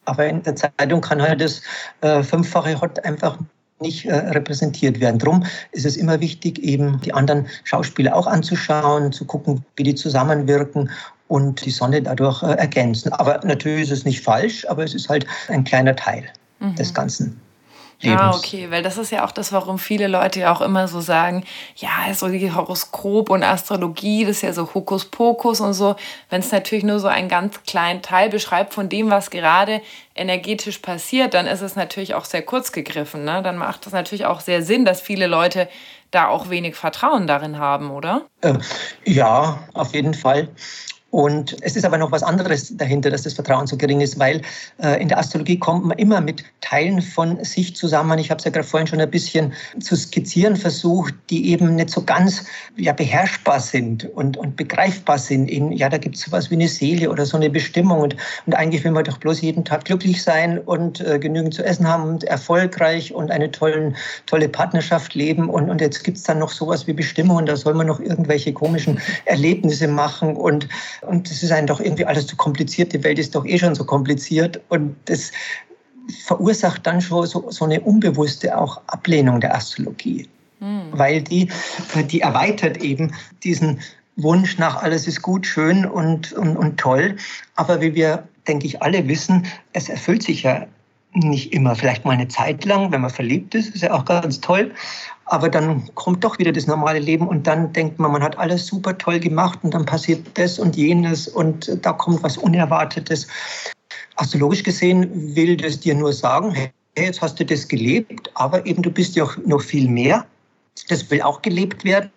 aber in der Zeitung kann halt das äh, fünffache Hot einfach nicht äh, repräsentiert werden. Darum ist es immer wichtig, eben die anderen Schauspieler auch anzuschauen, zu gucken, wie die zusammenwirken und die Sonne dadurch äh, ergänzen. Aber natürlich ist es nicht falsch, aber es ist halt ein kleiner Teil mhm. des Ganzen. Lebens. Ah, okay, weil das ist ja auch das, warum viele Leute ja auch immer so sagen, ja, so die Horoskop und Astrologie, das ist ja so Hokuspokus und so. Wenn es natürlich nur so einen ganz kleinen Teil beschreibt von dem, was gerade energetisch passiert, dann ist es natürlich auch sehr kurz gegriffen. Ne? Dann macht es natürlich auch sehr Sinn, dass viele Leute da auch wenig Vertrauen darin haben, oder? Äh, ja, auf jeden Fall. Und es ist aber noch was anderes dahinter, dass das Vertrauen so gering ist, weil äh, in der Astrologie kommt man immer mit Teilen von sich zusammen. Ich habe es ja gerade vorhin schon ein bisschen zu skizzieren versucht, die eben nicht so ganz ja, beherrschbar sind und, und begreifbar sind. In, ja, da gibt es sowas wie eine Seele oder so eine Bestimmung. Und, und eigentlich will man doch bloß jeden Tag glücklich sein und äh, genügend zu essen haben und erfolgreich und eine tollen, tolle Partnerschaft leben. Und, und jetzt gibt es dann noch sowas wie Bestimmung und da soll man noch irgendwelche komischen Erlebnisse machen und und das ist einem doch irgendwie alles zu kompliziert. Die Welt ist doch eh schon so kompliziert. Und das verursacht dann schon so, so eine unbewusste auch Ablehnung der Astrologie. Mhm. Weil die, die erweitert eben diesen Wunsch nach alles ist gut, schön und, und, und toll. Aber wie wir, denke ich, alle wissen, es erfüllt sich ja nicht immer. Vielleicht mal eine Zeit lang, wenn man verliebt ist, ist ja auch ganz toll. Aber dann kommt doch wieder das normale Leben und dann denkt man, man hat alles super toll gemacht und dann passiert das und jenes und da kommt was Unerwartetes. Astrologisch gesehen will das dir nur sagen, hey, jetzt hast du das gelebt, aber eben du bist ja auch noch viel mehr. Das will auch gelebt werden.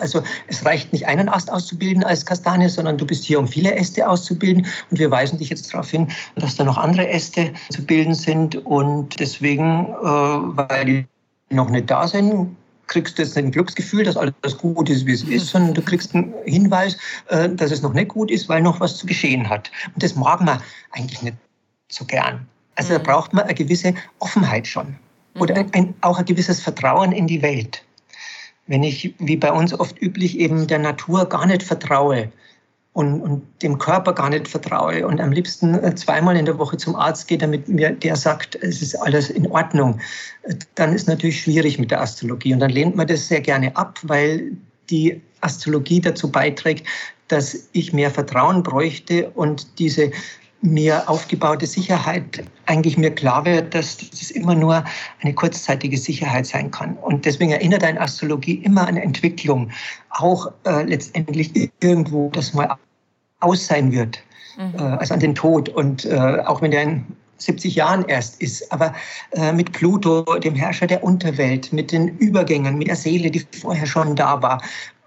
Also es reicht nicht einen Ast auszubilden als Kastanie, sondern du bist hier, um viele Äste auszubilden. Und wir weisen dich jetzt darauf hin, dass da noch andere Äste zu bilden sind. Und deswegen, äh, weil die noch nicht da sind, kriegst du jetzt ein Glücksgefühl, dass alles gut ist, wie es ist, sondern du kriegst einen Hinweis, äh, dass es noch nicht gut ist, weil noch was zu geschehen hat. Und das mag man eigentlich nicht so gern. Also da mhm. braucht man eine gewisse Offenheit schon. Oder mhm. ein, auch ein gewisses Vertrauen in die Welt. Wenn ich, wie bei uns oft üblich, eben der Natur gar nicht vertraue und, und dem Körper gar nicht vertraue und am liebsten äh, zweimal in der Woche zum Arzt gehe, damit mir der sagt, es ist alles in Ordnung, äh, dann ist natürlich schwierig mit der Astrologie. Und dann lehnt man das sehr gerne ab, weil die Astrologie dazu beiträgt, dass ich mehr Vertrauen bräuchte und diese mir aufgebaute Sicherheit eigentlich mir klar wird, dass das immer nur eine kurzzeitige Sicherheit sein kann. Und deswegen erinnert eine Astrologie immer an Entwicklung, auch äh, letztendlich irgendwo das mal aus sein wird, mhm. äh, also an den Tod. Und äh, auch wenn der in 70 Jahren erst ist, aber äh, mit Pluto, dem Herrscher der Unterwelt, mit den Übergängen, mit der Seele, die vorher schon da war,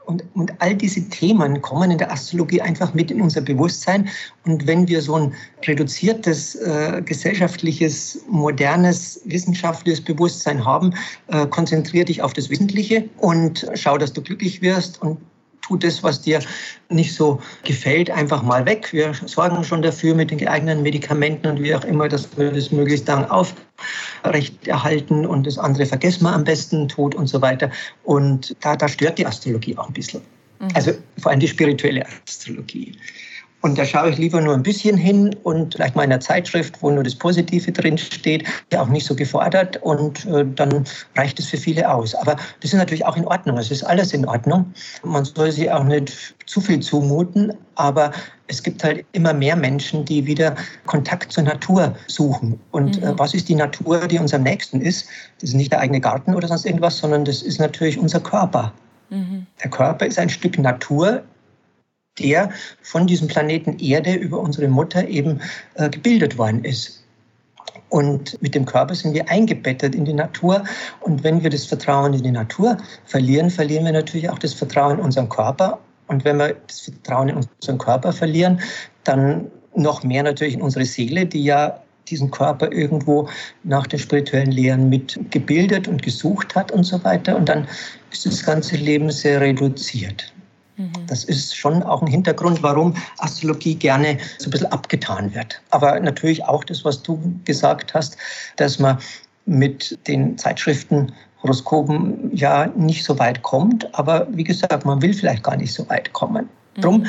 und, und all diese Themen kommen in der Astrologie einfach mit in unser Bewusstsein. Und wenn wir so ein reduziertes, äh, gesellschaftliches, modernes, wissenschaftliches Bewusstsein haben, äh, konzentriere dich auf das Wesentliche und schau, dass du glücklich wirst und tu das, was dir nicht so gefällt, einfach mal weg. Wir sorgen schon dafür mit den geeigneten Medikamenten und wie auch immer, dass wir das möglichst dann aufrechterhalten und das andere vergessen wir am besten, Tod und so weiter. Und da, da stört die Astrologie auch ein bisschen. Mhm. Also vor allem die spirituelle Astrologie. Und da schaue ich lieber nur ein bisschen hin und vielleicht mal in einer Zeitschrift, wo nur das Positive drin steht, ja auch nicht so gefordert und äh, dann reicht es für viele aus. Aber das ist natürlich auch in Ordnung. Es ist alles in Ordnung. Man soll sich auch nicht zu viel zumuten, aber es gibt halt immer mehr Menschen, die wieder Kontakt zur Natur suchen. Und äh, mhm. äh, was ist die Natur, die uns am nächsten ist? Das ist nicht der eigene Garten oder sonst irgendwas, sondern das ist natürlich unser Körper. Mhm. Der Körper ist ein Stück Natur, der von diesem Planeten Erde über unsere Mutter eben äh, gebildet worden ist. Und mit dem Körper sind wir eingebettet in die Natur. Und wenn wir das Vertrauen in die Natur verlieren, verlieren wir natürlich auch das Vertrauen in unseren Körper. Und wenn wir das Vertrauen in unseren Körper verlieren, dann noch mehr natürlich in unsere Seele, die ja diesen Körper irgendwo nach den spirituellen Lehren mitgebildet und gesucht hat und so weiter. Und dann ist das ganze Leben sehr reduziert. Mhm. Das ist schon auch ein Hintergrund, warum Astrologie gerne so ein bisschen abgetan wird. Aber natürlich auch das, was du gesagt hast, dass man mit den Zeitschriften Horoskopen ja nicht so weit kommt. Aber wie gesagt, man will vielleicht gar nicht so weit kommen. Mhm. Drum,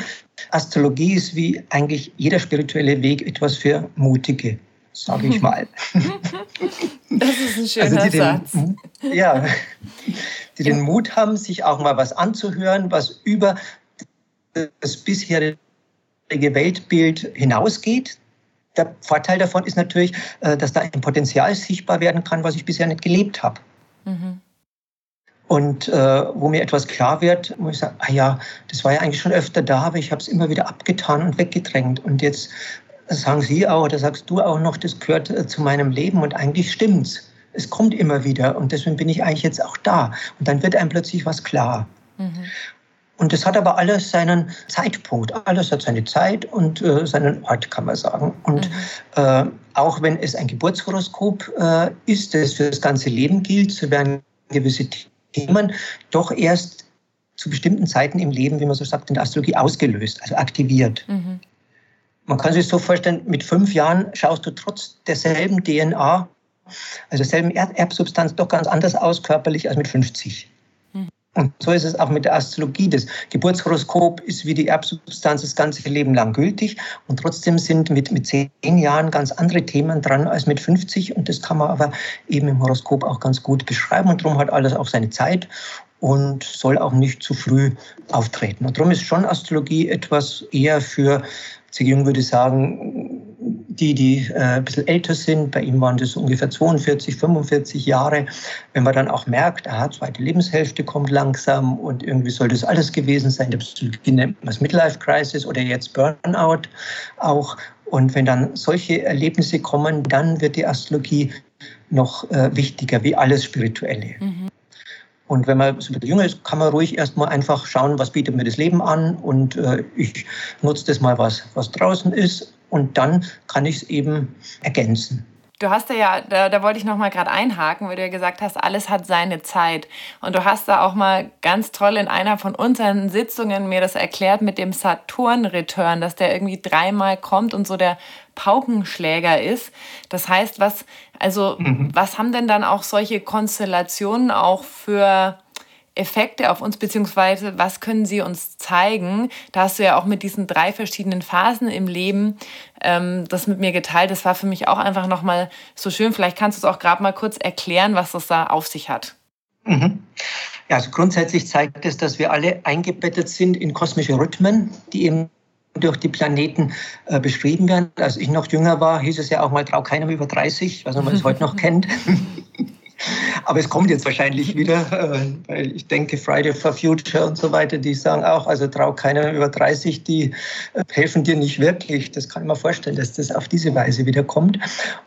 Astrologie ist wie eigentlich jeder spirituelle Weg etwas für Mutige, sage ich mal. Das ist ein schöner also Satz. Den, ja, die den Mut haben, sich auch mal was anzuhören, was über das bisherige Weltbild hinausgeht. Der Vorteil davon ist natürlich, äh, dass da ein Potenzial sichtbar werden kann, was ich bisher nicht gelebt habe. Mhm. Und äh, wo mir etwas klar wird, wo ich sage, ah ja, das war ja eigentlich schon öfter da, aber ich habe es immer wieder abgetan und weggedrängt. Und jetzt sagen Sie auch, oder sagst du auch noch, das gehört äh, zu meinem Leben und eigentlich stimmt's es kommt immer wieder und deswegen bin ich eigentlich jetzt auch da. Und dann wird einem plötzlich was klar. Mhm. Und das hat aber alles seinen Zeitpunkt, alles hat seine Zeit und äh, seinen Ort, kann man sagen. Und mhm. äh, auch wenn es ein Geburtshoroskop äh, ist, das für das ganze Leben gilt, so werden gewisse Themen doch erst zu bestimmten Zeiten im Leben, wie man so sagt, in der Astrologie ausgelöst, also aktiviert. Mhm. Man kann sich so vorstellen, mit fünf Jahren schaust du trotz derselben DNA also derselben Erbsubstanz doch ganz anders aus körperlich als mit 50. Hm. Und so ist es auch mit der Astrologie. Das Geburtshoroskop ist wie die Erbsubstanz das ganze Leben lang gültig. Und trotzdem sind mit, mit zehn Jahren ganz andere Themen dran als mit 50. Und das kann man aber eben im Horoskop auch ganz gut beschreiben. Und darum hat alles auch seine Zeit und soll auch nicht zu früh auftreten. Und darum ist schon Astrologie etwas eher für. Jung würde sagen, die, die äh, ein bisschen älter sind, bei ihm waren das ungefähr 42, 45 Jahre, wenn man dann auch merkt, aha, zweite Lebenshälfte kommt langsam und irgendwie soll das alles gewesen sein, der Psychologie nennt man es Midlife Crisis oder jetzt Burnout auch. Und wenn dann solche Erlebnisse kommen, dann wird die Astrologie noch äh, wichtiger, wie alles Spirituelle. Mhm. Und wenn man so ein bisschen jünger ist, kann man ruhig erstmal einfach schauen, was bietet mir das Leben an und äh, ich nutze das mal, was, was draußen ist und dann kann ich es eben ergänzen. Du hast ja, da, da wollte ich noch mal gerade einhaken, weil du ja gesagt hast, alles hat seine Zeit. Und du hast da auch mal ganz toll in einer von unseren Sitzungen mir das erklärt mit dem Saturn-Return, dass der irgendwie dreimal kommt und so der Paukenschläger ist. Das heißt, was, also, mhm. was haben denn dann auch solche Konstellationen auch für Effekte auf uns, beziehungsweise was können sie uns zeigen? Da hast du ja auch mit diesen drei verschiedenen Phasen im Leben ähm, das mit mir geteilt. Das war für mich auch einfach nochmal so schön. Vielleicht kannst du es auch gerade mal kurz erklären, was das da auf sich hat. Mhm. Ja, also grundsätzlich zeigt es, dass wir alle eingebettet sind in kosmische Rhythmen, die eben durch die Planeten äh, beschrieben werden. Als ich noch jünger war, hieß es ja auch mal, trau keinem über 30, was man es heute noch kennt. Aber es kommt jetzt wahrscheinlich wieder, äh, weil ich denke, Friday for Future und so weiter, die sagen auch, also trau keiner über 30, die äh, helfen dir nicht wirklich. Das kann ich mir vorstellen, dass das auf diese Weise wieder kommt.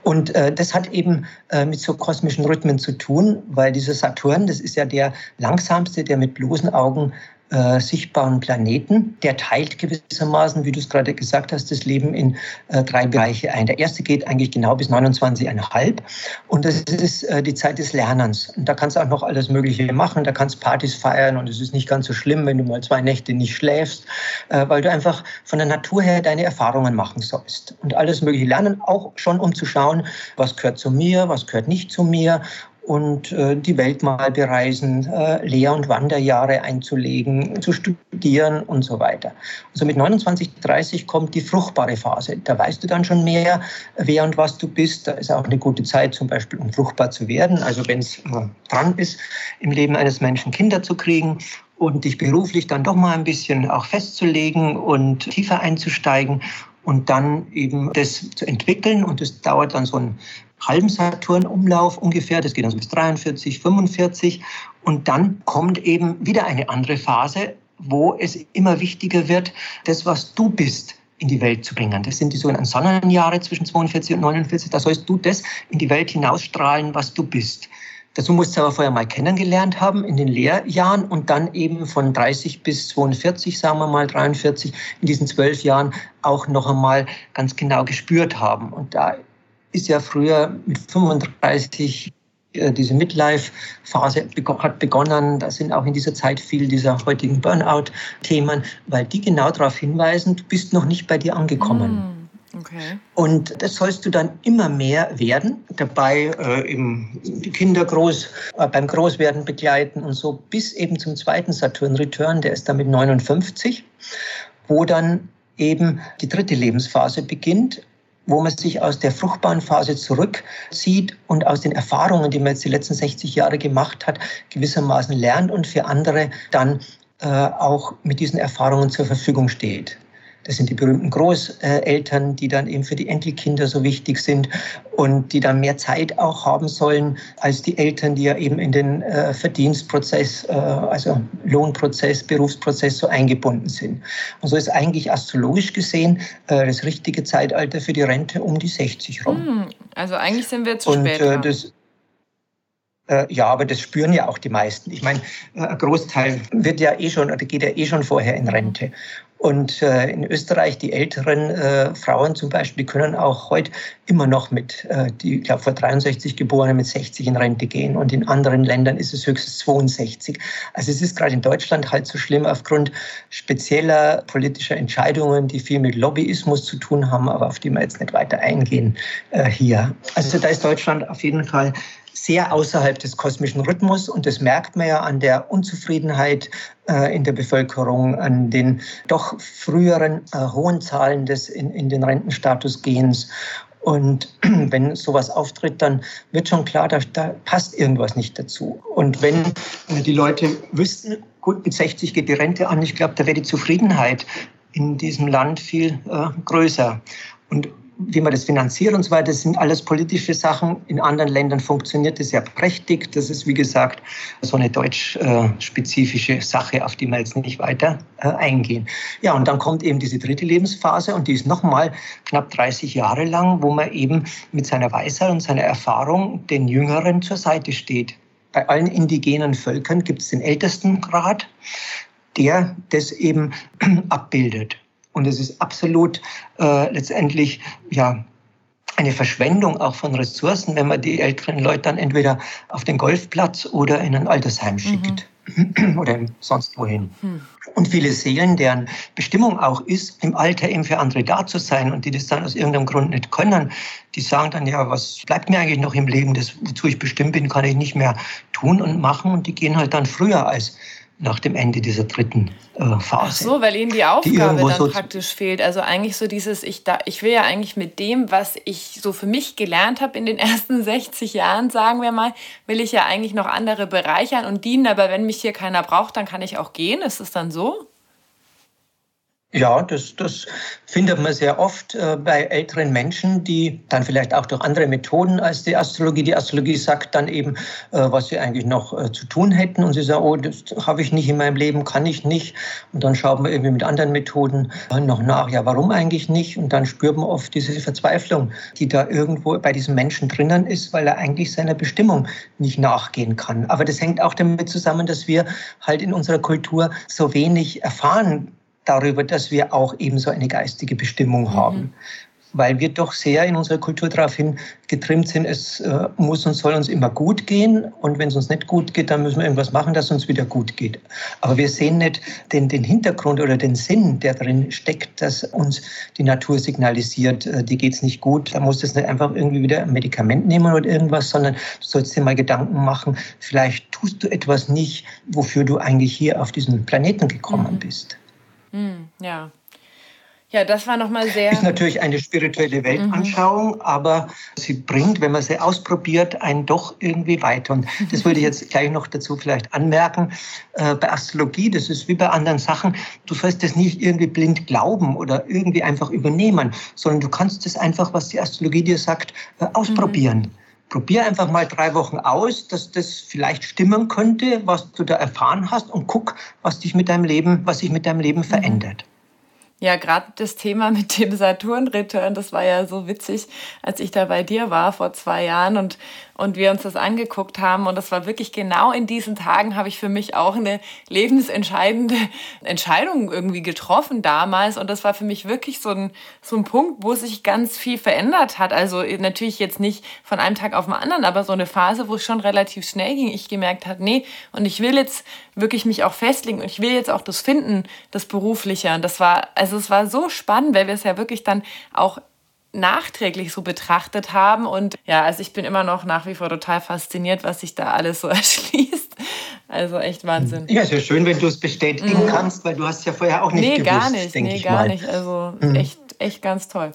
Und äh, das hat eben mit so kosmischen Rhythmen zu tun, weil dieser Saturn, das ist ja der langsamste, der mit bloßen Augen äh, sichtbaren Planeten. Der teilt gewissermaßen, wie du es gerade gesagt hast, das Leben in äh, drei Bereiche ein. Der erste geht eigentlich genau bis 29,5 und das ist äh, die Zeit des Lernens. Und da kannst du auch noch alles Mögliche machen, da kannst Partys feiern und es ist nicht ganz so schlimm, wenn du mal zwei Nächte nicht schläfst, äh, weil du einfach von der Natur her deine Erfahrungen machen sollst. Und alles Mögliche lernen, auch schon um zu schauen, was gehört zu mir, was gehört nicht zu mir und äh, die Welt mal bereisen, äh, Lehr- und Wanderjahre einzulegen, zu studieren und so weiter. Also mit 29, 30 kommt die fruchtbare Phase. Da weißt du dann schon mehr, wer und was du bist. Da ist auch eine gute Zeit, zum Beispiel, um fruchtbar zu werden. Also wenn es äh, dran ist, im Leben eines Menschen Kinder zu kriegen und dich beruflich dann doch mal ein bisschen auch festzulegen und tiefer einzusteigen und dann eben das zu entwickeln. Und das dauert dann so ein halben Saturn-Umlauf ungefähr. Das geht also bis 43, 45. Und dann kommt eben wieder eine andere Phase, wo es immer wichtiger wird, das, was du bist, in die Welt zu bringen. Das sind die sogenannten Sonnenjahre zwischen 42 und 49. Da sollst du das in die Welt hinausstrahlen, was du bist. Dazu musst du aber vorher mal kennengelernt haben in den Lehrjahren und dann eben von 30 bis 42, sagen wir mal 43, in diesen zwölf Jahren auch noch einmal ganz genau gespürt haben. Und da ist ja früher mit 35 äh, diese Midlife-Phase hat begonnen. Da sind auch in dieser Zeit viel dieser heutigen Burnout-Themen, weil die genau darauf hinweisen, du bist noch nicht bei dir angekommen. Hm, okay. Und das sollst du dann immer mehr werden, dabei äh, die Kinder groß, äh, beim Großwerden begleiten und so bis eben zum zweiten Saturn-Return, der ist dann mit 59, wo dann eben die dritte Lebensphase beginnt wo man sich aus der fruchtbaren Phase zurückzieht und aus den Erfahrungen, die man jetzt die letzten 60 Jahre gemacht hat, gewissermaßen lernt und für andere dann äh, auch mit diesen Erfahrungen zur Verfügung steht. Das sind die berühmten Großeltern, die dann eben für die Enkelkinder so wichtig sind und die dann mehr Zeit auch haben sollen als die Eltern, die ja eben in den äh, Verdienstprozess, äh, also Lohnprozess, Berufsprozess so eingebunden sind. Und so ist eigentlich astrologisch gesehen äh, das richtige Zeitalter für die Rente um die 60 rum. Hm, also eigentlich sind wir zu spät. Und, das, ja, aber das spüren ja auch die meisten. Ich meine, ein Großteil wird ja eh schon oder geht ja eh schon vorher in Rente. Und äh, in Österreich, die älteren äh, Frauen zum Beispiel, die können auch heute immer noch mit, äh, die, ich glaube, vor 63 Geborenen mit 60 in Rente gehen. Und in anderen Ländern ist es höchstens 62. Also es ist gerade in Deutschland halt so schlimm aufgrund spezieller politischer Entscheidungen, die viel mit Lobbyismus zu tun haben, aber auf die wir jetzt nicht weiter eingehen äh, hier. Also da ist Deutschland auf jeden Fall sehr außerhalb des kosmischen Rhythmus und das merkt man ja an der Unzufriedenheit äh, in der Bevölkerung, an den doch früheren äh, hohen Zahlen des in, in den Rentenstatus gehens. Und wenn sowas auftritt, dann wird schon klar, da, da passt irgendwas nicht dazu. Und wenn die Leute wüssten, gut, mit 60 geht die Rente an, ich glaube, da wäre die Zufriedenheit in diesem Land viel äh, größer. Und wie man das finanziert und so weiter, das sind alles politische Sachen. In anderen Ländern funktioniert das ja prächtig. Das ist, wie gesagt, so eine deutsch-spezifische Sache, auf die wir jetzt nicht weiter äh, eingehen. Ja, und dann kommt eben diese dritte Lebensphase und die ist nochmal knapp 30 Jahre lang, wo man eben mit seiner Weisheit und seiner Erfahrung den Jüngeren zur Seite steht bei allen indigenen Völkern gibt es den ältesten Grad, der das eben abbildet. Und es ist absolut äh, letztendlich ja, eine Verschwendung auch von Ressourcen, wenn man die älteren Leute dann entweder auf den Golfplatz oder in ein Altersheim mhm. schickt mhm. oder sonst wohin. Mhm. Und viele Seelen, deren Bestimmung auch ist, im Alter eben für andere da zu sein und die das dann aus irgendeinem Grund nicht können, die sagen dann, ja, was bleibt mir eigentlich noch im Leben? Das, wozu ich bestimmt bin, kann ich nicht mehr tun und machen. Und die gehen halt dann früher als nach dem Ende dieser dritten äh, Phase. Ach so, weil ihnen die Aufgabe die dann so praktisch fehlt. Also eigentlich so dieses, ich, da, ich will ja eigentlich mit dem, was ich so für mich gelernt habe in den ersten 60 Jahren, sagen wir mal, will ich ja eigentlich noch andere bereichern und dienen. Aber wenn mich hier keiner braucht, dann kann ich auch gehen. Ist es dann so? Ja, das, das findet man sehr oft äh, bei älteren Menschen, die dann vielleicht auch durch andere Methoden als die Astrologie. Die Astrologie sagt dann eben, äh, was sie eigentlich noch äh, zu tun hätten. Und sie sagen, oh, das habe ich nicht in meinem Leben, kann ich nicht. Und dann schaut man irgendwie mit anderen Methoden noch nach, ja, warum eigentlich nicht? Und dann spürt man oft diese Verzweiflung, die da irgendwo bei diesem Menschen drinnen ist, weil er eigentlich seiner Bestimmung nicht nachgehen kann. Aber das hängt auch damit zusammen, dass wir halt in unserer Kultur so wenig erfahren darüber, dass wir auch ebenso eine geistige Bestimmung mhm. haben. Weil wir doch sehr in unserer Kultur daraufhin getrimmt sind, es äh, muss und soll uns immer gut gehen. Und wenn es uns nicht gut geht, dann müssen wir irgendwas machen, dass es uns wieder gut geht. Aber wir sehen nicht den, den Hintergrund oder den Sinn, der drin steckt, dass uns die Natur signalisiert, äh, dir geht es nicht gut. Da musst du nicht einfach irgendwie wieder ein Medikament nehmen oder irgendwas, sondern du sollst dir mal Gedanken machen, vielleicht tust du etwas nicht, wofür du eigentlich hier auf diesen Planeten gekommen mhm. bist. Hm, ja. Ja, das war nochmal sehr. Ist natürlich eine spirituelle Weltanschauung, mhm. aber sie bringt, wenn man sie ausprobiert, einen doch irgendwie weiter. Und das würde ich jetzt gleich noch dazu vielleicht anmerken. Äh, bei Astrologie, das ist wie bei anderen Sachen, du sollst das nicht irgendwie blind glauben oder irgendwie einfach übernehmen, sondern du kannst das einfach, was die Astrologie dir sagt, äh, ausprobieren. Mhm. Probier einfach mal drei Wochen aus, dass das vielleicht stimmen könnte, was du da erfahren hast und guck, was dich mit deinem Leben, was sich mit deinem Leben mhm. verändert. Ja, gerade das Thema mit dem Saturn-Return, das war ja so witzig, als ich da bei dir war vor zwei Jahren und, und wir uns das angeguckt haben. Und das war wirklich genau in diesen Tagen, habe ich für mich auch eine lebensentscheidende Entscheidung irgendwie getroffen damals. Und das war für mich wirklich so ein, so ein Punkt, wo sich ganz viel verändert hat. Also natürlich jetzt nicht von einem Tag auf den anderen, aber so eine Phase, wo es schon relativ schnell ging. Ich gemerkt habe, nee, und ich will jetzt wirklich mich auch festlegen und ich will jetzt auch das finden, das Berufliche. Und das war, also es war so spannend, weil wir es ja wirklich dann auch nachträglich so betrachtet haben. Und ja, also ich bin immer noch nach wie vor total fasziniert, was sich da alles so erschließt. Also echt Wahnsinn. Ja, ist ja schön, wenn du es bestätigen mhm. kannst, weil du hast ja vorher auch nicht nee, gewusst. Gar nicht, nee, gar mal. nicht. Also mhm. echt, echt ganz toll.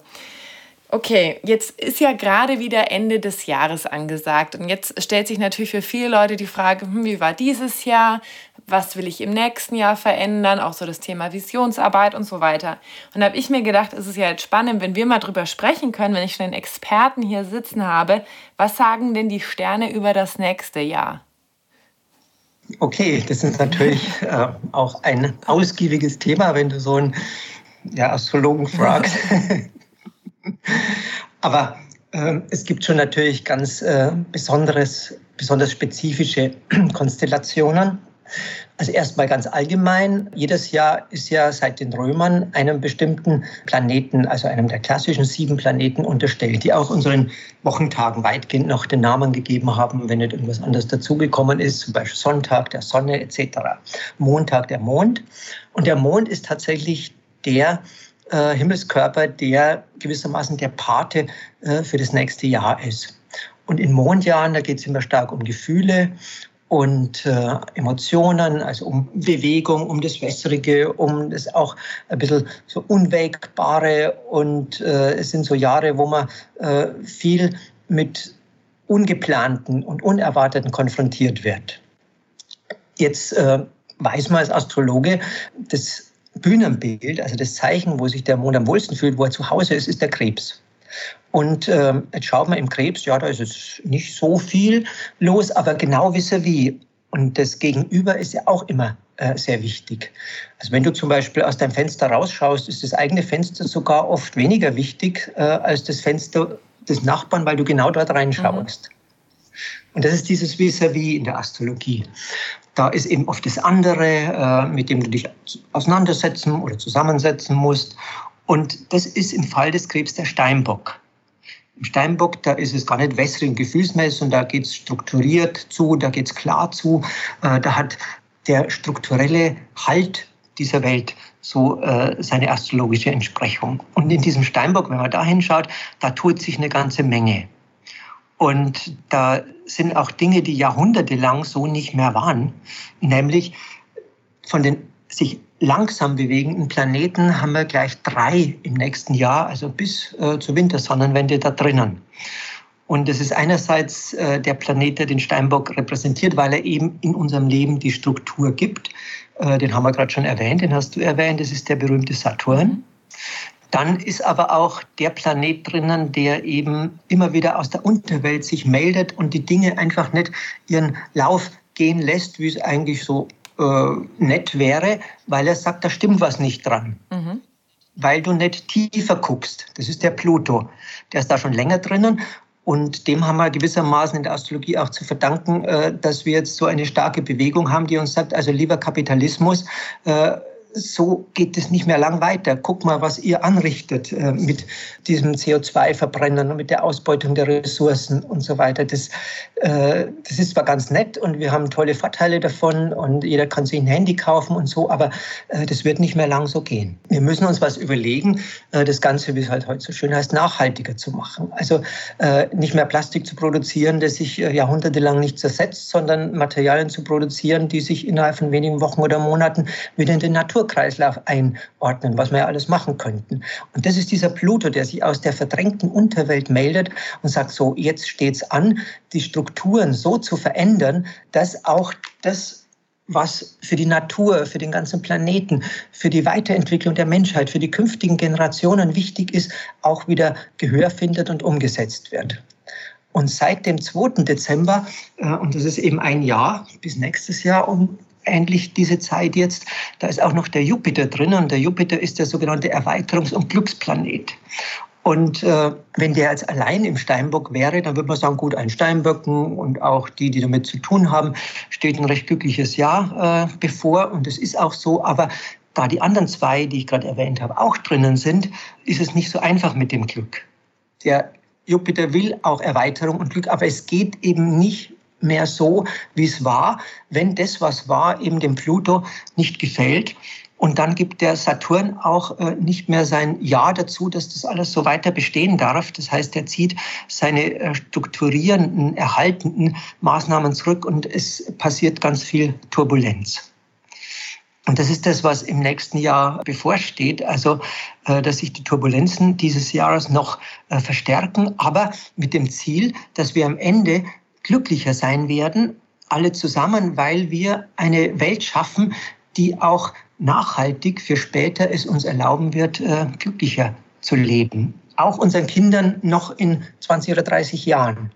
Okay, jetzt ist ja gerade wieder Ende des Jahres angesagt und jetzt stellt sich natürlich für viele Leute die Frage, hm, wie war dieses Jahr? Was will ich im nächsten Jahr verändern? Auch so das Thema Visionsarbeit und so weiter. Und da habe ich mir gedacht, es ist ja jetzt spannend, wenn wir mal drüber sprechen können, wenn ich schon einen Experten hier sitzen habe, was sagen denn die Sterne über das nächste Jahr? Okay, das ist natürlich äh, auch ein ausgiebiges Thema, wenn du so einen ja, Astrologen fragst. Aber äh, es gibt schon natürlich ganz äh, besonderes, besonders spezifische Konstellationen. Also erstmal ganz allgemein, jedes Jahr ist ja seit den Römern einem bestimmten Planeten, also einem der klassischen sieben Planeten unterstellt, die auch unseren Wochentagen weitgehend noch den Namen gegeben haben, wenn nicht irgendwas anderes dazugekommen ist, zum Beispiel Sonntag, der Sonne etc., Montag, der Mond. Und der Mond ist tatsächlich der äh, Himmelskörper, der gewissermaßen der Pate äh, für das nächste Jahr ist. Und in Mondjahren, da geht es immer stark um Gefühle und äh, Emotionen, also um Bewegung, um das Wässrige, um das auch ein bisschen so Unwägbare. Und äh, es sind so Jahre, wo man äh, viel mit Ungeplanten und Unerwarteten konfrontiert wird. Jetzt äh, weiß man als Astrologe, das Bühnenbild, also das Zeichen, wo sich der Mond am wohlsten fühlt, wo er zu Hause ist, ist der Krebs. Und äh, jetzt schaut man im Krebs, ja, da ist es nicht so viel los, aber genau wisse wie. Und das Gegenüber ist ja auch immer äh, sehr wichtig. Also wenn du zum Beispiel aus deinem Fenster rausschaust, ist das eigene Fenster sogar oft weniger wichtig äh, als das Fenster des Nachbarn, weil du genau dort reinschaust. Mhm. Und das ist dieses Vis-à-vis in der Astrologie. Da ist eben oft das andere, äh, mit dem du dich auseinandersetzen oder zusammensetzen musst. Und das ist im Fall des Krebs der Steinbock. Im Steinbock, da ist es gar nicht wässrig und gefühlsmäßig, und da geht es strukturiert zu, da geht es klar zu. Äh, da hat der strukturelle Halt dieser Welt so äh, seine astrologische Entsprechung. Und in diesem Steinbock, wenn man da hinschaut, da tut sich eine ganze Menge. Und da sind auch Dinge, die jahrhundertelang so nicht mehr waren. Nämlich von den sich langsam bewegenden Planeten haben wir gleich drei im nächsten Jahr, also bis äh, zur Wintersonnenwende da drinnen. Und es ist einerseits äh, der Planet, der den Steinbock repräsentiert, weil er eben in unserem Leben die Struktur gibt. Äh, den haben wir gerade schon erwähnt, den hast du erwähnt, das ist der berühmte Saturn. Dann ist aber auch der Planet drinnen, der eben immer wieder aus der Unterwelt sich meldet und die Dinge einfach nicht ihren Lauf gehen lässt, wie es eigentlich so äh, nett wäre, weil er sagt, da stimmt was nicht dran. Mhm. Weil du nicht tiefer guckst. Das ist der Pluto. Der ist da schon länger drinnen und dem haben wir gewissermaßen in der Astrologie auch zu verdanken, äh, dass wir jetzt so eine starke Bewegung haben, die uns sagt, also lieber Kapitalismus, äh, so geht es nicht mehr lang weiter. Guck mal, was ihr anrichtet äh, mit diesem CO2-Verbrennen und mit der Ausbeutung der Ressourcen und so weiter. Das, äh, das ist zwar ganz nett und wir haben tolle Vorteile davon und jeder kann sich ein Handy kaufen und so, aber äh, das wird nicht mehr lang so gehen. Wir müssen uns was überlegen, äh, das Ganze, wie es halt heute so schön heißt, nachhaltiger zu machen. Also äh, nicht mehr Plastik zu produzieren, das sich äh, jahrhundertelang nicht zersetzt, sondern Materialien zu produzieren, die sich innerhalb von wenigen Wochen oder Monaten wieder in den Natur Naturkreislauf einordnen, was wir ja alles machen könnten. Und das ist dieser Pluto, der sich aus der verdrängten Unterwelt meldet und sagt, so, jetzt steht es an, die Strukturen so zu verändern, dass auch das was für die Natur, für den ganzen Planeten, für die Weiterentwicklung der Menschheit, für die künftigen Generationen wichtig ist, auch wieder Gehör findet und umgesetzt wird. Und seit dem 2. Dezember, äh, und das ist eben ein Jahr bis nächstes Jahr um ähnlich diese Zeit jetzt, da ist auch noch der Jupiter drin und der Jupiter ist der sogenannte Erweiterungs- und Glücksplanet. Und äh, wenn der jetzt allein im Steinbock wäre, dann würde man sagen, gut, ein Steinböcken und auch die, die damit zu tun haben, steht ein recht glückliches Jahr äh, bevor. Und es ist auch so. Aber da die anderen zwei, die ich gerade erwähnt habe, auch drinnen sind, ist es nicht so einfach mit dem Glück. Der Jupiter will auch Erweiterung und Glück, aber es geht eben nicht mehr so, wie es war, wenn das, was war, eben dem Pluto nicht gefällt. Und dann gibt der Saturn auch äh, nicht mehr sein Ja dazu, dass das alles so weiter bestehen darf. Das heißt, er zieht seine äh, strukturierenden, erhaltenden Maßnahmen zurück und es passiert ganz viel Turbulenz. Und das ist das, was im nächsten Jahr bevorsteht. Also, äh, dass sich die Turbulenzen dieses Jahres noch verstärken, aber mit dem Ziel, dass wir am Ende glücklicher sein werden, alle zusammen, weil wir eine Welt schaffen, die auch nachhaltig für später es uns erlauben wird, äh, glücklicher zu leben. Auch unseren Kindern noch in 20 oder 30 Jahren.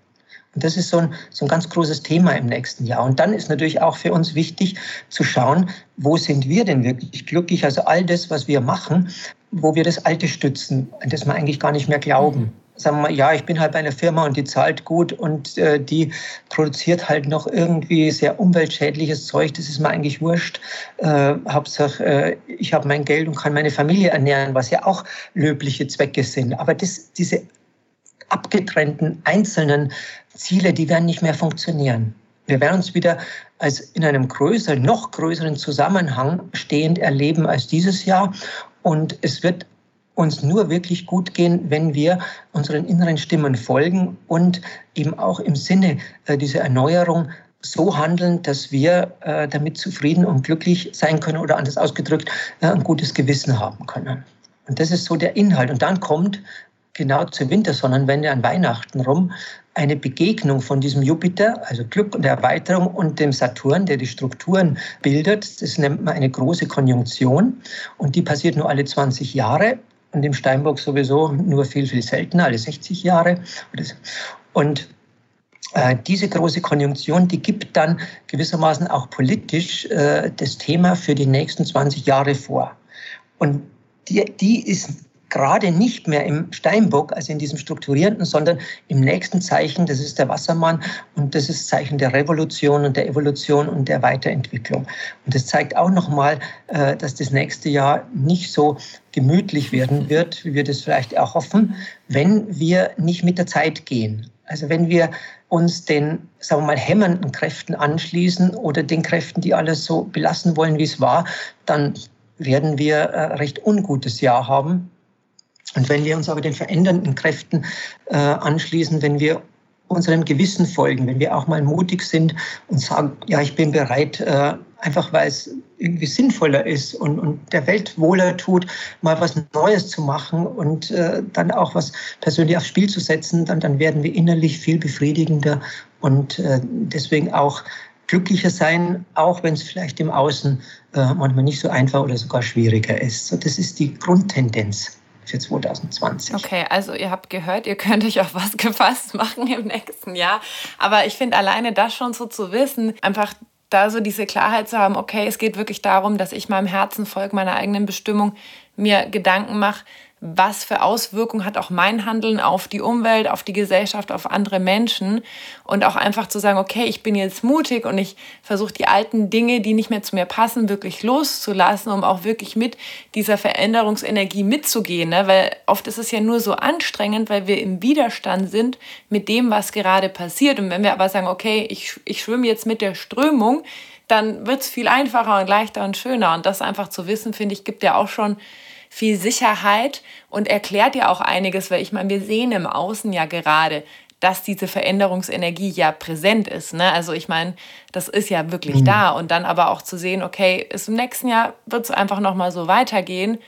Und das ist so ein, so ein ganz großes Thema im nächsten Jahr. Und dann ist natürlich auch für uns wichtig zu schauen, wo sind wir denn wirklich glücklich? Also all das, was wir machen, wo wir das Alte stützen, an das wir eigentlich gar nicht mehr glauben sagen wir mal, ja, ich bin halt bei einer Firma und die zahlt gut und äh, die produziert halt noch irgendwie sehr umweltschädliches Zeug, das ist mir eigentlich wurscht. Äh, Hauptsache, äh, ich habe mein Geld und kann meine Familie ernähren, was ja auch löbliche Zwecke sind. Aber das, diese abgetrennten einzelnen Ziele, die werden nicht mehr funktionieren. Wir werden uns wieder als in einem größeren, noch größeren Zusammenhang stehend erleben als dieses Jahr. Und es wird uns nur wirklich gut gehen, wenn wir unseren inneren Stimmen folgen und eben auch im Sinne äh, dieser Erneuerung so handeln, dass wir äh, damit zufrieden und glücklich sein können oder anders ausgedrückt äh, ein gutes Gewissen haben können. Und das ist so der Inhalt. Und dann kommt genau zur Wintersonnenwende an Weihnachten rum eine Begegnung von diesem Jupiter, also Glück und Erweiterung, und dem Saturn, der die Strukturen bildet. Das nennt man eine große Konjunktion. Und die passiert nur alle 20 Jahre und im Steinbock sowieso nur viel, viel seltener, alle 60 Jahre. Und äh, diese große Konjunktion, die gibt dann gewissermaßen auch politisch äh, das Thema für die nächsten 20 Jahre vor. Und die, die ist gerade nicht mehr im Steinbock, also in diesem strukturierenden, sondern im nächsten Zeichen, das ist der Wassermann und das ist Zeichen der Revolution und der Evolution und der Weiterentwicklung. Und das zeigt auch nochmal, äh, dass das nächste Jahr nicht so gemütlich werden wird, wie wir das vielleicht erhoffen, wenn wir nicht mit der Zeit gehen. Also wenn wir uns den, sagen wir mal, hämmernden Kräften anschließen oder den Kräften, die alles so belassen wollen, wie es war, dann werden wir ein recht ungutes Jahr haben. Und wenn wir uns aber den verändernden Kräften äh, anschließen, wenn wir unserem Gewissen folgen, wenn wir auch mal mutig sind und sagen, ja, ich bin bereit, äh, einfach weil es irgendwie sinnvoller ist und, und der Welt wohler tut, mal was Neues zu machen und äh, dann auch was persönlich aufs Spiel zu setzen, dann, dann werden wir innerlich viel befriedigender und äh, deswegen auch glücklicher sein, auch wenn es vielleicht im Außen äh, manchmal nicht so einfach oder sogar schwieriger ist. So, das ist die Grundtendenz für 2020. Okay, also ihr habt gehört, ihr könnt euch auf was gefasst machen im nächsten Jahr. Aber ich finde alleine das schon so zu wissen, einfach da so diese Klarheit zu haben, okay, es geht wirklich darum, dass ich meinem Herzen folge, meiner eigenen Bestimmung, mir Gedanken mache, was für Auswirkungen hat auch mein Handeln auf die Umwelt, auf die Gesellschaft, auf andere Menschen? Und auch einfach zu sagen, okay, ich bin jetzt mutig und ich versuche die alten Dinge, die nicht mehr zu mir passen, wirklich loszulassen, um auch wirklich mit dieser Veränderungsenergie mitzugehen, ne? weil oft ist es ja nur so anstrengend, weil wir im Widerstand sind mit dem, was gerade passiert. Und wenn wir aber sagen, okay, ich, ich schwimme jetzt mit der Strömung, dann wird es viel einfacher und leichter und schöner. Und das einfach zu wissen, finde ich, gibt ja auch schon viel Sicherheit und erklärt ja auch einiges, weil ich meine, wir sehen im Außen ja gerade, dass diese Veränderungsenergie ja präsent ist. Ne? Also ich meine, das ist ja wirklich mhm. da. Und dann aber auch zu sehen, okay, ist im nächsten Jahr wird es einfach nochmal so weitergehen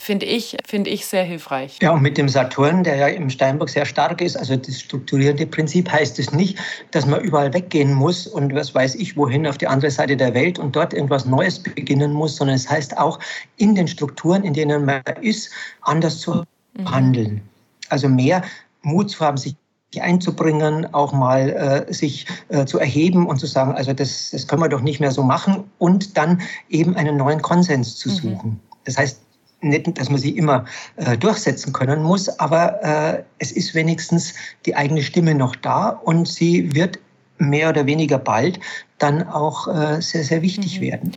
finde ich, finde ich sehr hilfreich. Ja, und mit dem Saturn, der ja im Steinbock sehr stark ist, also das strukturierende Prinzip heißt es nicht, dass man überall weggehen muss und was weiß ich wohin auf die andere Seite der Welt und dort irgendwas Neues beginnen muss, sondern es heißt auch, in den Strukturen, in denen man ist, anders zu mhm. handeln. Also mehr Mut zu haben, sich einzubringen, auch mal äh, sich äh, zu erheben und zu sagen, also das, das können wir doch nicht mehr so machen und dann eben einen neuen Konsens zu mhm. suchen. Mhm. Das heißt, nicht, dass man sie immer äh, durchsetzen können muss, aber äh, es ist wenigstens die eigene Stimme noch da und sie wird mehr oder weniger bald dann auch äh, sehr, sehr wichtig mhm. werden.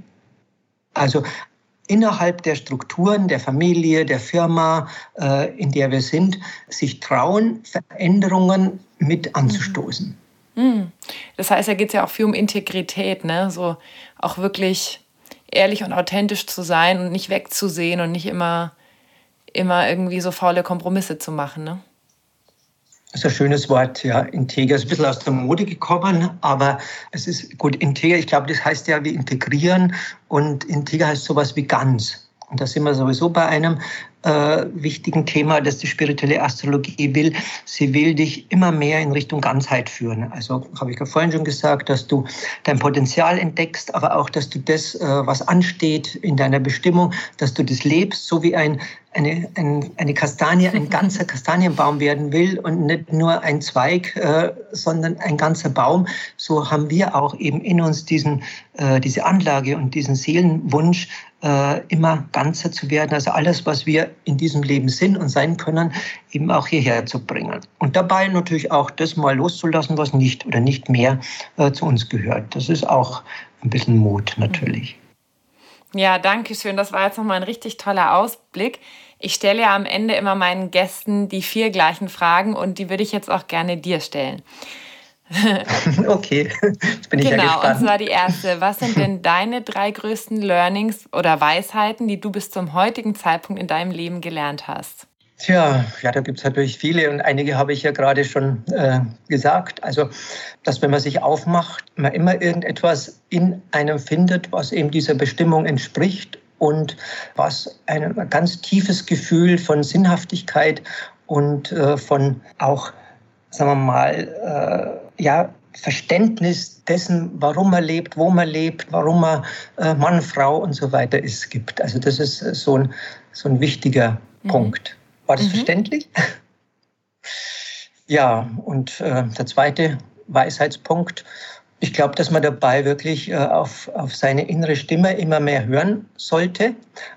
Also innerhalb der Strukturen der Familie, der Firma, äh, in der wir sind, sich trauen, Veränderungen mit anzustoßen. Mhm. Das heißt, da geht es ja auch viel um Integrität, ne? so auch wirklich ehrlich und authentisch zu sein und nicht wegzusehen und nicht immer, immer irgendwie so faule Kompromisse zu machen. Ne? Das ist ein schönes Wort, ja. Integer ist ein bisschen aus der Mode gekommen, aber es ist gut. Integer, ich glaube, das heißt ja, wir integrieren und Integer heißt sowas wie ganz. Und da sind wir sowieso bei einem äh, wichtigen Thema, das die spirituelle Astrologie will. Sie will dich immer mehr in Richtung Ganzheit führen. Also habe ich ja vorhin schon gesagt, dass du dein Potenzial entdeckst, aber auch, dass du das, äh, was ansteht in deiner Bestimmung, dass du das lebst, so wie ein eine, ein, eine Kastanie, ein ganzer Kastanienbaum werden will und nicht nur ein Zweig, äh, sondern ein ganzer Baum, so haben wir auch eben in uns diesen, äh, diese Anlage und diesen Seelenwunsch, äh, immer ganzer zu werden. Also alles, was wir in diesem Leben sind und sein können, eben auch hierher zu bringen. Und dabei natürlich auch das mal loszulassen, was nicht oder nicht mehr äh, zu uns gehört. Das ist auch ein bisschen Mut natürlich. Ja, danke schön. Das war jetzt nochmal ein richtig toller Ausblick. Ich stelle ja am Ende immer meinen Gästen die vier gleichen Fragen und die würde ich jetzt auch gerne dir stellen. okay, jetzt bin ich genau, ja gespannt. Genau, und zwar die erste. Was sind denn deine drei größten Learnings oder Weisheiten, die du bis zum heutigen Zeitpunkt in deinem Leben gelernt hast? Tja, ja, da gibt es natürlich viele und einige habe ich ja gerade schon äh, gesagt. Also, dass wenn man sich aufmacht, man immer irgendetwas in einem findet, was eben dieser Bestimmung entspricht und was ein ganz tiefes Gefühl von Sinnhaftigkeit und äh, von auch, sagen wir mal, äh, ja, Verständnis dessen, warum man lebt, wo man lebt, warum man äh, Mann, Frau und so weiter ist, gibt. Also das ist so ein, so ein wichtiger mhm. Punkt. War das mhm. verständlich? ja, und der zweite Weisheitspunkt Ich glaube, dass man dabei wirklich äh, auf, auf seine innere Stimme immer mehr hören sollte,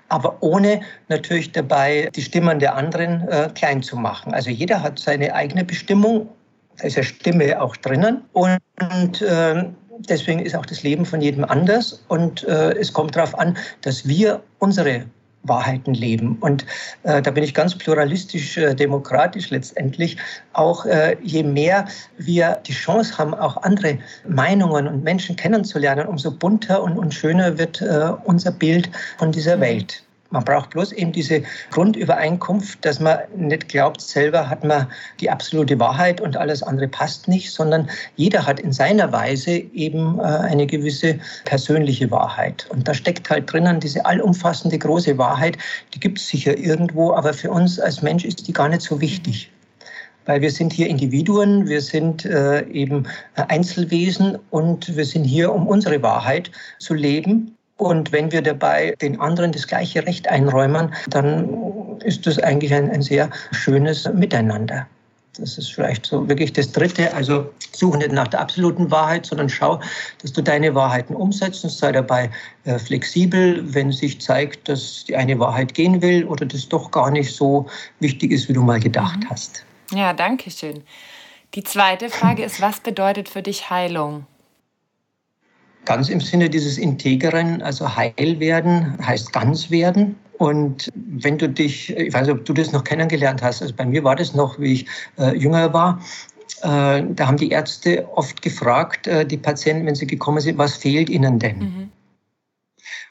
aber ohne natürlich dabei die Stimmen der anderen äh, klein zu machen. Also jeder hat seine eigene Bestimmung, da ist ja Stimme auch drinnen und, und äh, deswegen ist auch das Leben von jedem anders und äh, es kommt darauf an, dass wir unsere Wahrheiten leben. Und äh, da bin ich ganz pluralistisch, äh, demokratisch letztendlich. Auch äh, je mehr wir die Chance haben, auch andere Meinungen und Menschen kennenzulernen, umso bunter und, und schöner wird äh, unser Bild von dieser mhm. Welt. Man braucht bloß eben diese Grundübereinkunft, dass man nicht glaubt, selber hat man die absolute Wahrheit und alles andere passt nicht, sondern jeder hat in seiner Weise eben äh, eine gewisse persönliche Wahrheit. Und da steckt halt drinnen diese allumfassende große Wahrheit, die gibt es sicher irgendwo, aber für uns als Mensch ist die gar nicht so wichtig weil wir sind hier Individuen, wir sind äh, eben Einzelwesen und wir sind hier, um unsere Wahrheit zu leben und wenn wir dabei den anderen das gleiche Recht einräumen, dann ist das eigentlich ein, ein sehr schönes Miteinander. Das ist vielleicht so wirklich das Dritte. Also suche nicht nach der absoluten Wahrheit, sondern schau, dass du deine Wahrheiten umsetzt und sei dabei äh, flexibel, wenn sich zeigt, dass die eine Wahrheit gehen will oder das doch gar nicht so wichtig ist, wie du mal gedacht mhm. hast. Ja, danke schön. Die zweite Frage ist, was bedeutet für dich Heilung? Ganz im Sinne dieses Integeren, also heil werden heißt ganz werden. Und wenn du dich, ich weiß nicht, ob du das noch kennengelernt hast, also bei mir war das noch, wie ich äh, jünger war, äh, da haben die Ärzte oft gefragt, äh, die Patienten, wenn sie gekommen sind, was fehlt ihnen denn? Mhm.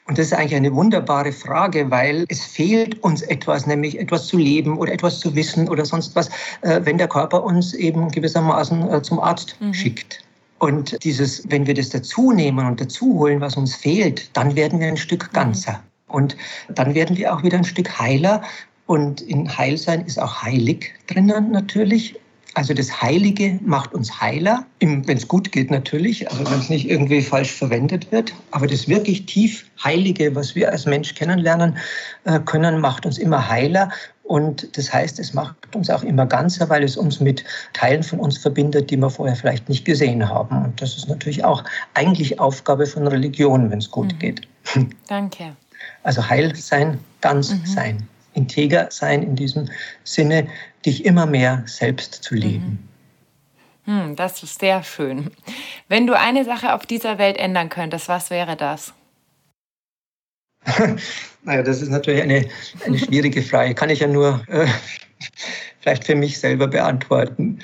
Und das ist eigentlich eine wunderbare Frage, weil es fehlt uns etwas, nämlich etwas zu leben oder etwas zu wissen oder sonst was, äh, wenn der Körper uns eben gewissermaßen äh, zum Arzt mhm. schickt. Und dieses, wenn wir das dazu nehmen und dazu holen, was uns fehlt, dann werden wir ein Stück ganzer. Und dann werden wir auch wieder ein Stück heiler. Und in Heilsein ist auch heilig drinnen natürlich. Also das Heilige macht uns heiler, wenn es gut geht natürlich, also wenn es nicht irgendwie falsch verwendet wird. Aber das wirklich tief Heilige, was wir als Mensch kennenlernen äh, können, macht uns immer heiler. Und das heißt, es macht uns auch immer ganzer, weil es uns mit Teilen von uns verbindet, die wir vorher vielleicht nicht gesehen haben. Und das ist natürlich auch eigentlich Aufgabe von Religion, wenn es gut mhm. geht. Danke. Also heil sein, ganz mhm. sein, integer sein in diesem Sinne, dich immer mehr selbst zu leben. Mhm. Hm, das ist sehr schön. Wenn du eine Sache auf dieser Welt ändern könntest, was wäre das? naja, das ist natürlich eine, eine schwierige Frage. Kann ich ja nur äh, vielleicht für mich selber beantworten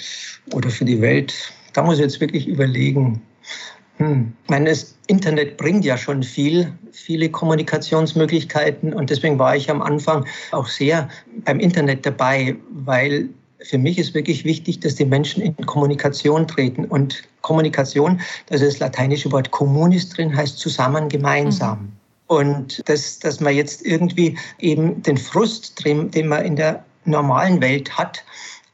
oder für die Welt. Da muss ich jetzt wirklich überlegen. Hm. Ich meine, das Internet bringt ja schon viel, viele Kommunikationsmöglichkeiten und deswegen war ich am Anfang auch sehr beim Internet dabei, weil für mich ist wirklich wichtig, dass die Menschen in Kommunikation treten. Und Kommunikation, da ist das lateinische Wort communis drin, heißt zusammen, gemeinsam. Mhm. Und dass, dass man jetzt irgendwie eben den Frust, den man in der normalen Welt hat,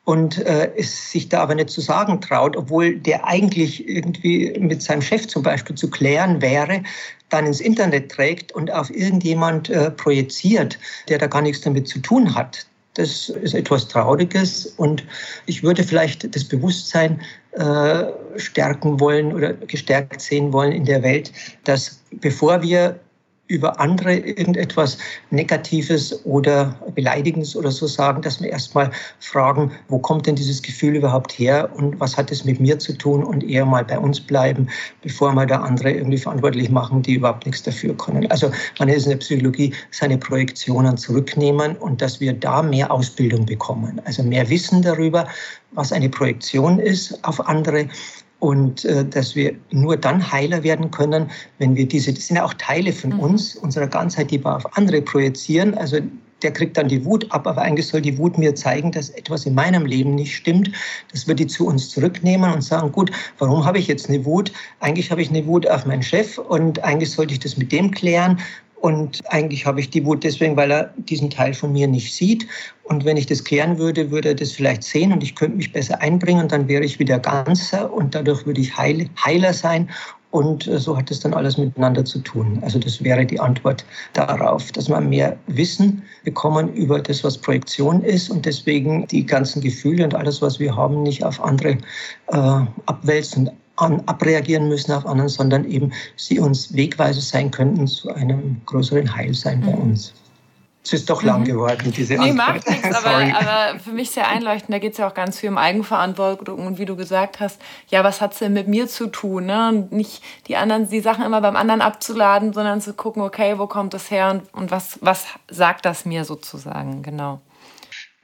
und äh, es sich da aber nicht zu sagen traut, obwohl der eigentlich irgendwie mit seinem Chef zum Beispiel zu klären wäre, dann ins Internet trägt und auf irgendjemand äh, projiziert, der da gar nichts damit zu tun hat. Das ist etwas Trauriges und ich würde vielleicht das Bewusstsein äh, stärken wollen oder gestärkt sehen wollen in der Welt, dass bevor wir über andere irgendetwas Negatives oder Beleidigendes oder so sagen, dass wir erstmal fragen, wo kommt denn dieses Gefühl überhaupt her und was hat es mit mir zu tun und eher mal bei uns bleiben, bevor wir da andere irgendwie verantwortlich machen, die überhaupt nichts dafür können. Also man ist in der Psychologie seine Projektionen zurücknehmen und dass wir da mehr Ausbildung bekommen, also mehr Wissen darüber, was eine Projektion ist auf andere, und äh, dass wir nur dann heiler werden können, wenn wir diese, das sind ja auch Teile von mhm. uns, unserer Ganzheit, die wir auf andere projizieren. Also der kriegt dann die Wut ab, aber eigentlich soll die Wut mir zeigen, dass etwas in meinem Leben nicht stimmt. Das wird die zu uns zurücknehmen und sagen, gut, warum habe ich jetzt eine Wut? Eigentlich habe ich eine Wut auf meinen Chef und eigentlich sollte ich das mit dem klären. Und eigentlich habe ich die Wut deswegen, weil er diesen Teil von mir nicht sieht. Und wenn ich das klären würde, würde er das vielleicht sehen und ich könnte mich besser einbringen und dann wäre ich wieder ganzer und dadurch würde ich heil, heiler sein. Und äh, so hat es dann alles miteinander zu tun. Also das wäre die Antwort darauf, dass wir mehr Wissen bekommen über das, was Projektion ist und deswegen die ganzen Gefühle und alles, was wir haben, nicht auf andere äh, abwälzen an, abreagieren müssen auf anderen, sondern eben sie uns Wegweiser sein könnten zu einem größeren Heilsein mhm. bei uns. Es ist doch lang mhm. geworden, diese nee, Antwort. Macht nichts, aber, aber, für mich sehr einleuchtend. Da geht es ja auch ganz viel um Eigenverantwortung und wie du gesagt hast, ja, was hat es denn mit mir zu tun? Ne? Und nicht die anderen, die Sachen immer beim anderen abzuladen, sondern zu gucken, okay, wo kommt das her und, und was, was sagt das mir sozusagen, genau.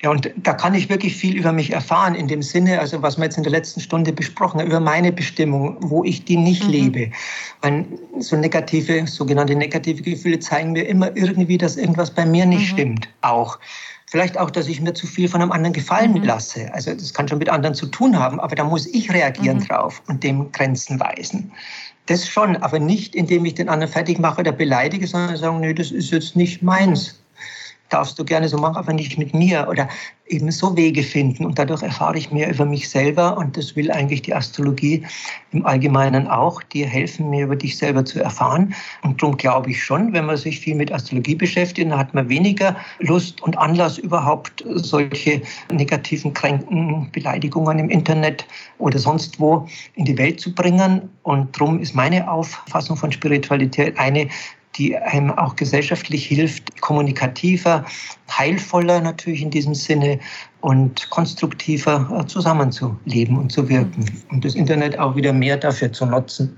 Ja, und da kann ich wirklich viel über mich erfahren, in dem Sinne, also was wir jetzt in der letzten Stunde besprochen haben, über meine Bestimmung, wo ich die nicht mhm. lebe. Weil so negative, sogenannte negative Gefühle zeigen mir immer irgendwie, dass irgendwas bei mir nicht mhm. stimmt. Auch. Vielleicht auch, dass ich mir zu viel von einem anderen gefallen mhm. lasse. Also das kann schon mit anderen zu tun haben, aber da muss ich reagieren mhm. drauf und dem Grenzen weisen. Das schon, aber nicht, indem ich den anderen fertig mache oder beleidige, sondern sagen, nö, das ist jetzt nicht meins. Darfst du gerne so machen, aber nicht mit mir oder eben so Wege finden. Und dadurch erfahre ich mehr über mich selber und das will eigentlich die Astrologie im Allgemeinen auch, dir helfen, mehr über dich selber zu erfahren. Und darum glaube ich schon, wenn man sich viel mit Astrologie beschäftigt, dann hat man weniger Lust und Anlass überhaupt solche negativen, kränkenden Beleidigungen im Internet oder sonst wo in die Welt zu bringen. Und darum ist meine Auffassung von Spiritualität eine, die einem auch gesellschaftlich hilft, kommunikativer, heilvoller natürlich in diesem Sinne und konstruktiver äh, zusammenzuleben und zu wirken. Und das Internet auch wieder mehr dafür zu nutzen.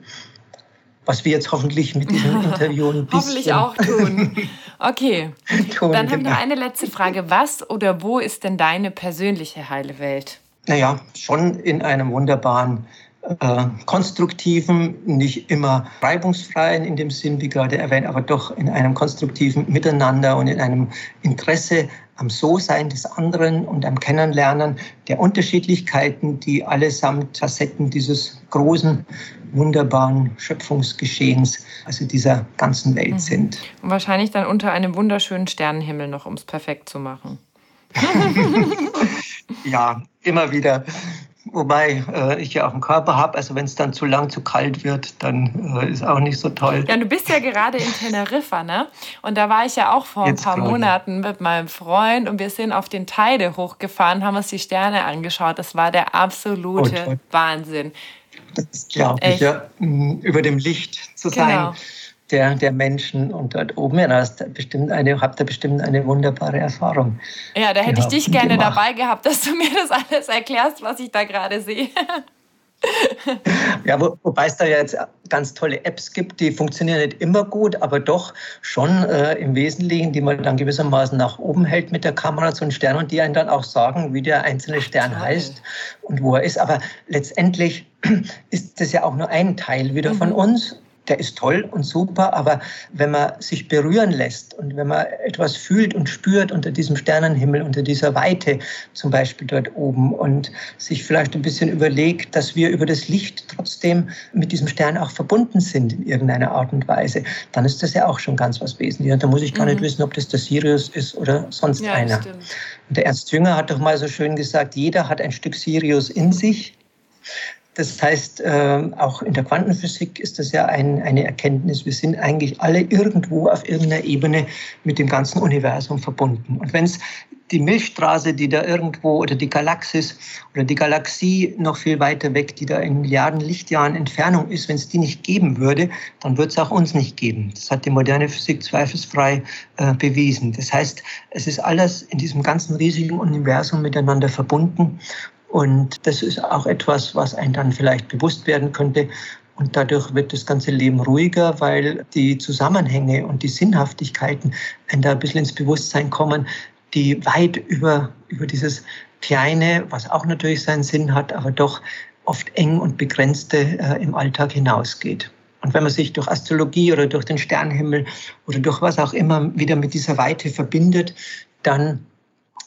Was wir jetzt hoffentlich mit diesem Interview ein bisschen... hoffentlich auch tun. Okay, tun, dann habe ich noch genau. eine letzte Frage. Was oder wo ist denn deine persönliche heile Welt? Naja, schon in einem wunderbaren äh, konstruktiven, nicht immer reibungsfreien in dem Sinn, wie gerade erwähnt, aber doch in einem konstruktiven Miteinander und in einem Interesse am So-Sein des anderen und am Kennenlernen der Unterschiedlichkeiten, die allesamt Facetten dieses großen, wunderbaren Schöpfungsgeschehens, also dieser ganzen Welt mhm. sind. Und wahrscheinlich dann unter einem wunderschönen Sternenhimmel noch, um es perfekt zu machen. ja, immer wieder Wobei äh, ich ja auch einen Körper habe, also wenn es dann zu lang, zu kalt wird, dann äh, ist auch nicht so toll. Ja, du bist ja gerade in Teneriffa, ne? Und da war ich ja auch vor Jetzt ein paar Monaten mit meinem Freund und wir sind auf den Teide hochgefahren, haben uns die Sterne angeschaut. Das war der absolute oh, Wahnsinn. Das glaube ich, ja. Über dem Licht zu genau. sein der, der Menschen und dort oben. Ja, hast bestimmt eine, habt ihr bestimmt eine wunderbare Erfahrung. Ja, da hätte ich dich gerne gemacht. dabei gehabt, dass du mir das alles erklärst, was ich da gerade sehe. ja, wo, wobei es da ja jetzt ganz tolle Apps gibt, die funktionieren nicht immer gut, aber doch schon äh, im Wesentlichen, die man dann gewissermaßen nach oben hält mit der Kamera zu einem Stern und die einen dann auch sagen, wie der einzelne Stern Toll. heißt und wo er ist. Aber letztendlich ist das ja auch nur ein Teil wieder mhm. von uns der ist toll und super, aber wenn man sich berühren lässt und wenn man etwas fühlt und spürt unter diesem Sternenhimmel, unter dieser Weite zum Beispiel dort oben und sich vielleicht ein bisschen überlegt, dass wir über das Licht trotzdem mit diesem Stern auch verbunden sind in irgendeiner Art und Weise, dann ist das ja auch schon ganz was Wesentliches. Da muss ich gar mhm. nicht wissen, ob das der Sirius ist oder sonst ja, einer. Und der Ernst Jünger hat doch mal so schön gesagt, jeder hat ein Stück Sirius in sich. Das heißt, ähm, auch in der Quantenphysik ist das ja ein, eine Erkenntnis. Wir sind eigentlich alle irgendwo auf irgendeiner Ebene mit dem ganzen Universum verbunden. Und wenn es die Milchstraße, die da irgendwo, oder die Galaxis oder die Galaxie noch viel weiter weg, die da in Milliarden Lichtjahren Entfernung ist, wenn es die nicht geben würde, dann wird es auch uns nicht geben. Das hat die moderne Physik zweifelsfrei äh, bewiesen. Das heißt, es ist alles in diesem ganzen riesigen Universum miteinander verbunden. Und das ist auch etwas, was einem dann vielleicht bewusst werden könnte. Und dadurch wird das ganze Leben ruhiger, weil die Zusammenhänge und die Sinnhaftigkeiten einem da ein bisschen ins Bewusstsein kommen, die weit über, über dieses Kleine, was auch natürlich seinen Sinn hat, aber doch oft eng und begrenzte äh, im Alltag hinausgeht. Und wenn man sich durch Astrologie oder durch den Sternenhimmel oder durch was auch immer wieder mit dieser Weite verbindet, dann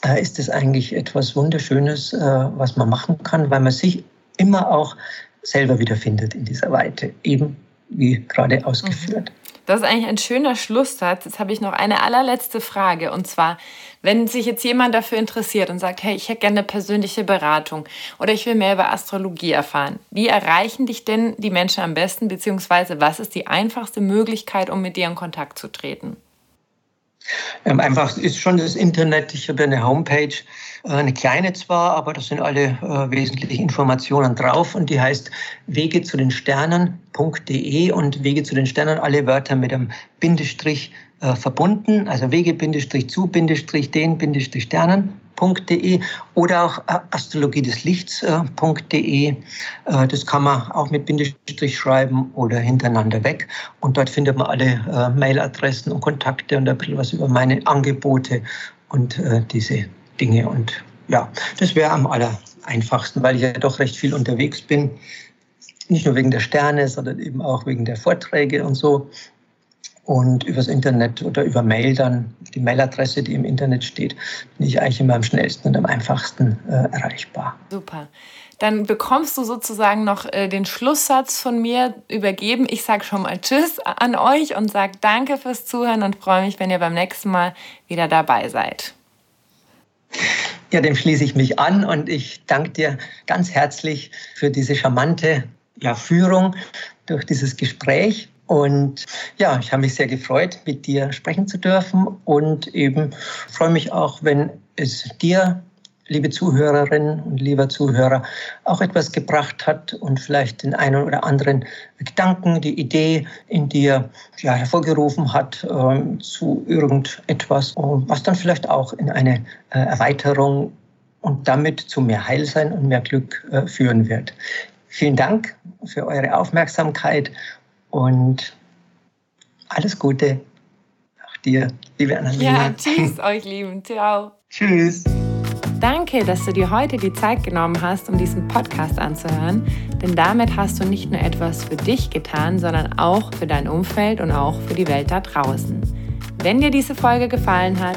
äh, ist es eigentlich etwas Wunderschönes, äh, was man machen kann, weil man sich immer auch selber wiederfindet in dieser Weite, eben wie gerade ausgeführt. Mhm. Das ist eigentlich ein schöner Schlusssatz. Jetzt habe ich noch eine allerletzte Frage. Und zwar, wenn sich jetzt jemand dafür interessiert und sagt, hey, ich hätte gerne eine persönliche Beratung oder ich will mehr über Astrologie erfahren, wie erreichen dich denn die Menschen am besten, beziehungsweise was ist die einfachste Möglichkeit, um mit dir in Kontakt zu treten? Ähm, einfach ist schon das Internet. Ich habe eine Homepage, äh, eine kleine zwar, aber da sind alle äh, wesentlichen Informationen drauf und die heißt wege zu den Sternen.de und Wege zu den Sternen, alle Wörter mit einem Bindestrich äh, verbunden, also Wege-zu-den-Sternen astrologie.de oder auch astrologie des Lichts.de. Äh, das kann man auch mit Bindestrich schreiben oder hintereinander weg. Und dort findet man alle äh, Mailadressen und Kontakte und ein bisschen was über meine Angebote und äh, diese Dinge. Und ja, das wäre am aller einfachsten, weil ich ja doch recht viel unterwegs bin. Nicht nur wegen der Sterne, sondern eben auch wegen der Vorträge und so und übers Internet oder über Mail dann, die Mailadresse, die im Internet steht, bin ich eigentlich immer am schnellsten und am einfachsten äh, erreichbar. Super. Dann bekommst du sozusagen noch äh, den Schlusssatz von mir übergeben. Ich sage schon mal Tschüss an euch und sage Danke fürs Zuhören und freue mich, wenn ihr beim nächsten Mal wieder dabei seid. Ja, dem schließe ich mich an und ich danke dir ganz herzlich für diese charmante ja, Führung durch dieses Gespräch. Und ja, ich habe mich sehr gefreut, mit dir sprechen zu dürfen und eben freue mich auch, wenn es dir, liebe Zuhörerinnen und lieber Zuhörer, auch etwas gebracht hat und vielleicht den einen oder anderen Gedanken, die Idee in dir ja, hervorgerufen hat äh, zu irgendetwas, was dann vielleicht auch in eine äh, Erweiterung und damit zu mehr Heilsein und mehr Glück äh, führen wird. Vielen Dank für eure Aufmerksamkeit und alles Gute. Auch dir, liebe Annalena. Ja, tschüss euch Lieben. Ciao. Tschüss. Danke, dass du dir heute die Zeit genommen hast, um diesen Podcast anzuhören, denn damit hast du nicht nur etwas für dich getan, sondern auch für dein Umfeld und auch für die Welt da draußen. Wenn dir diese Folge gefallen hat,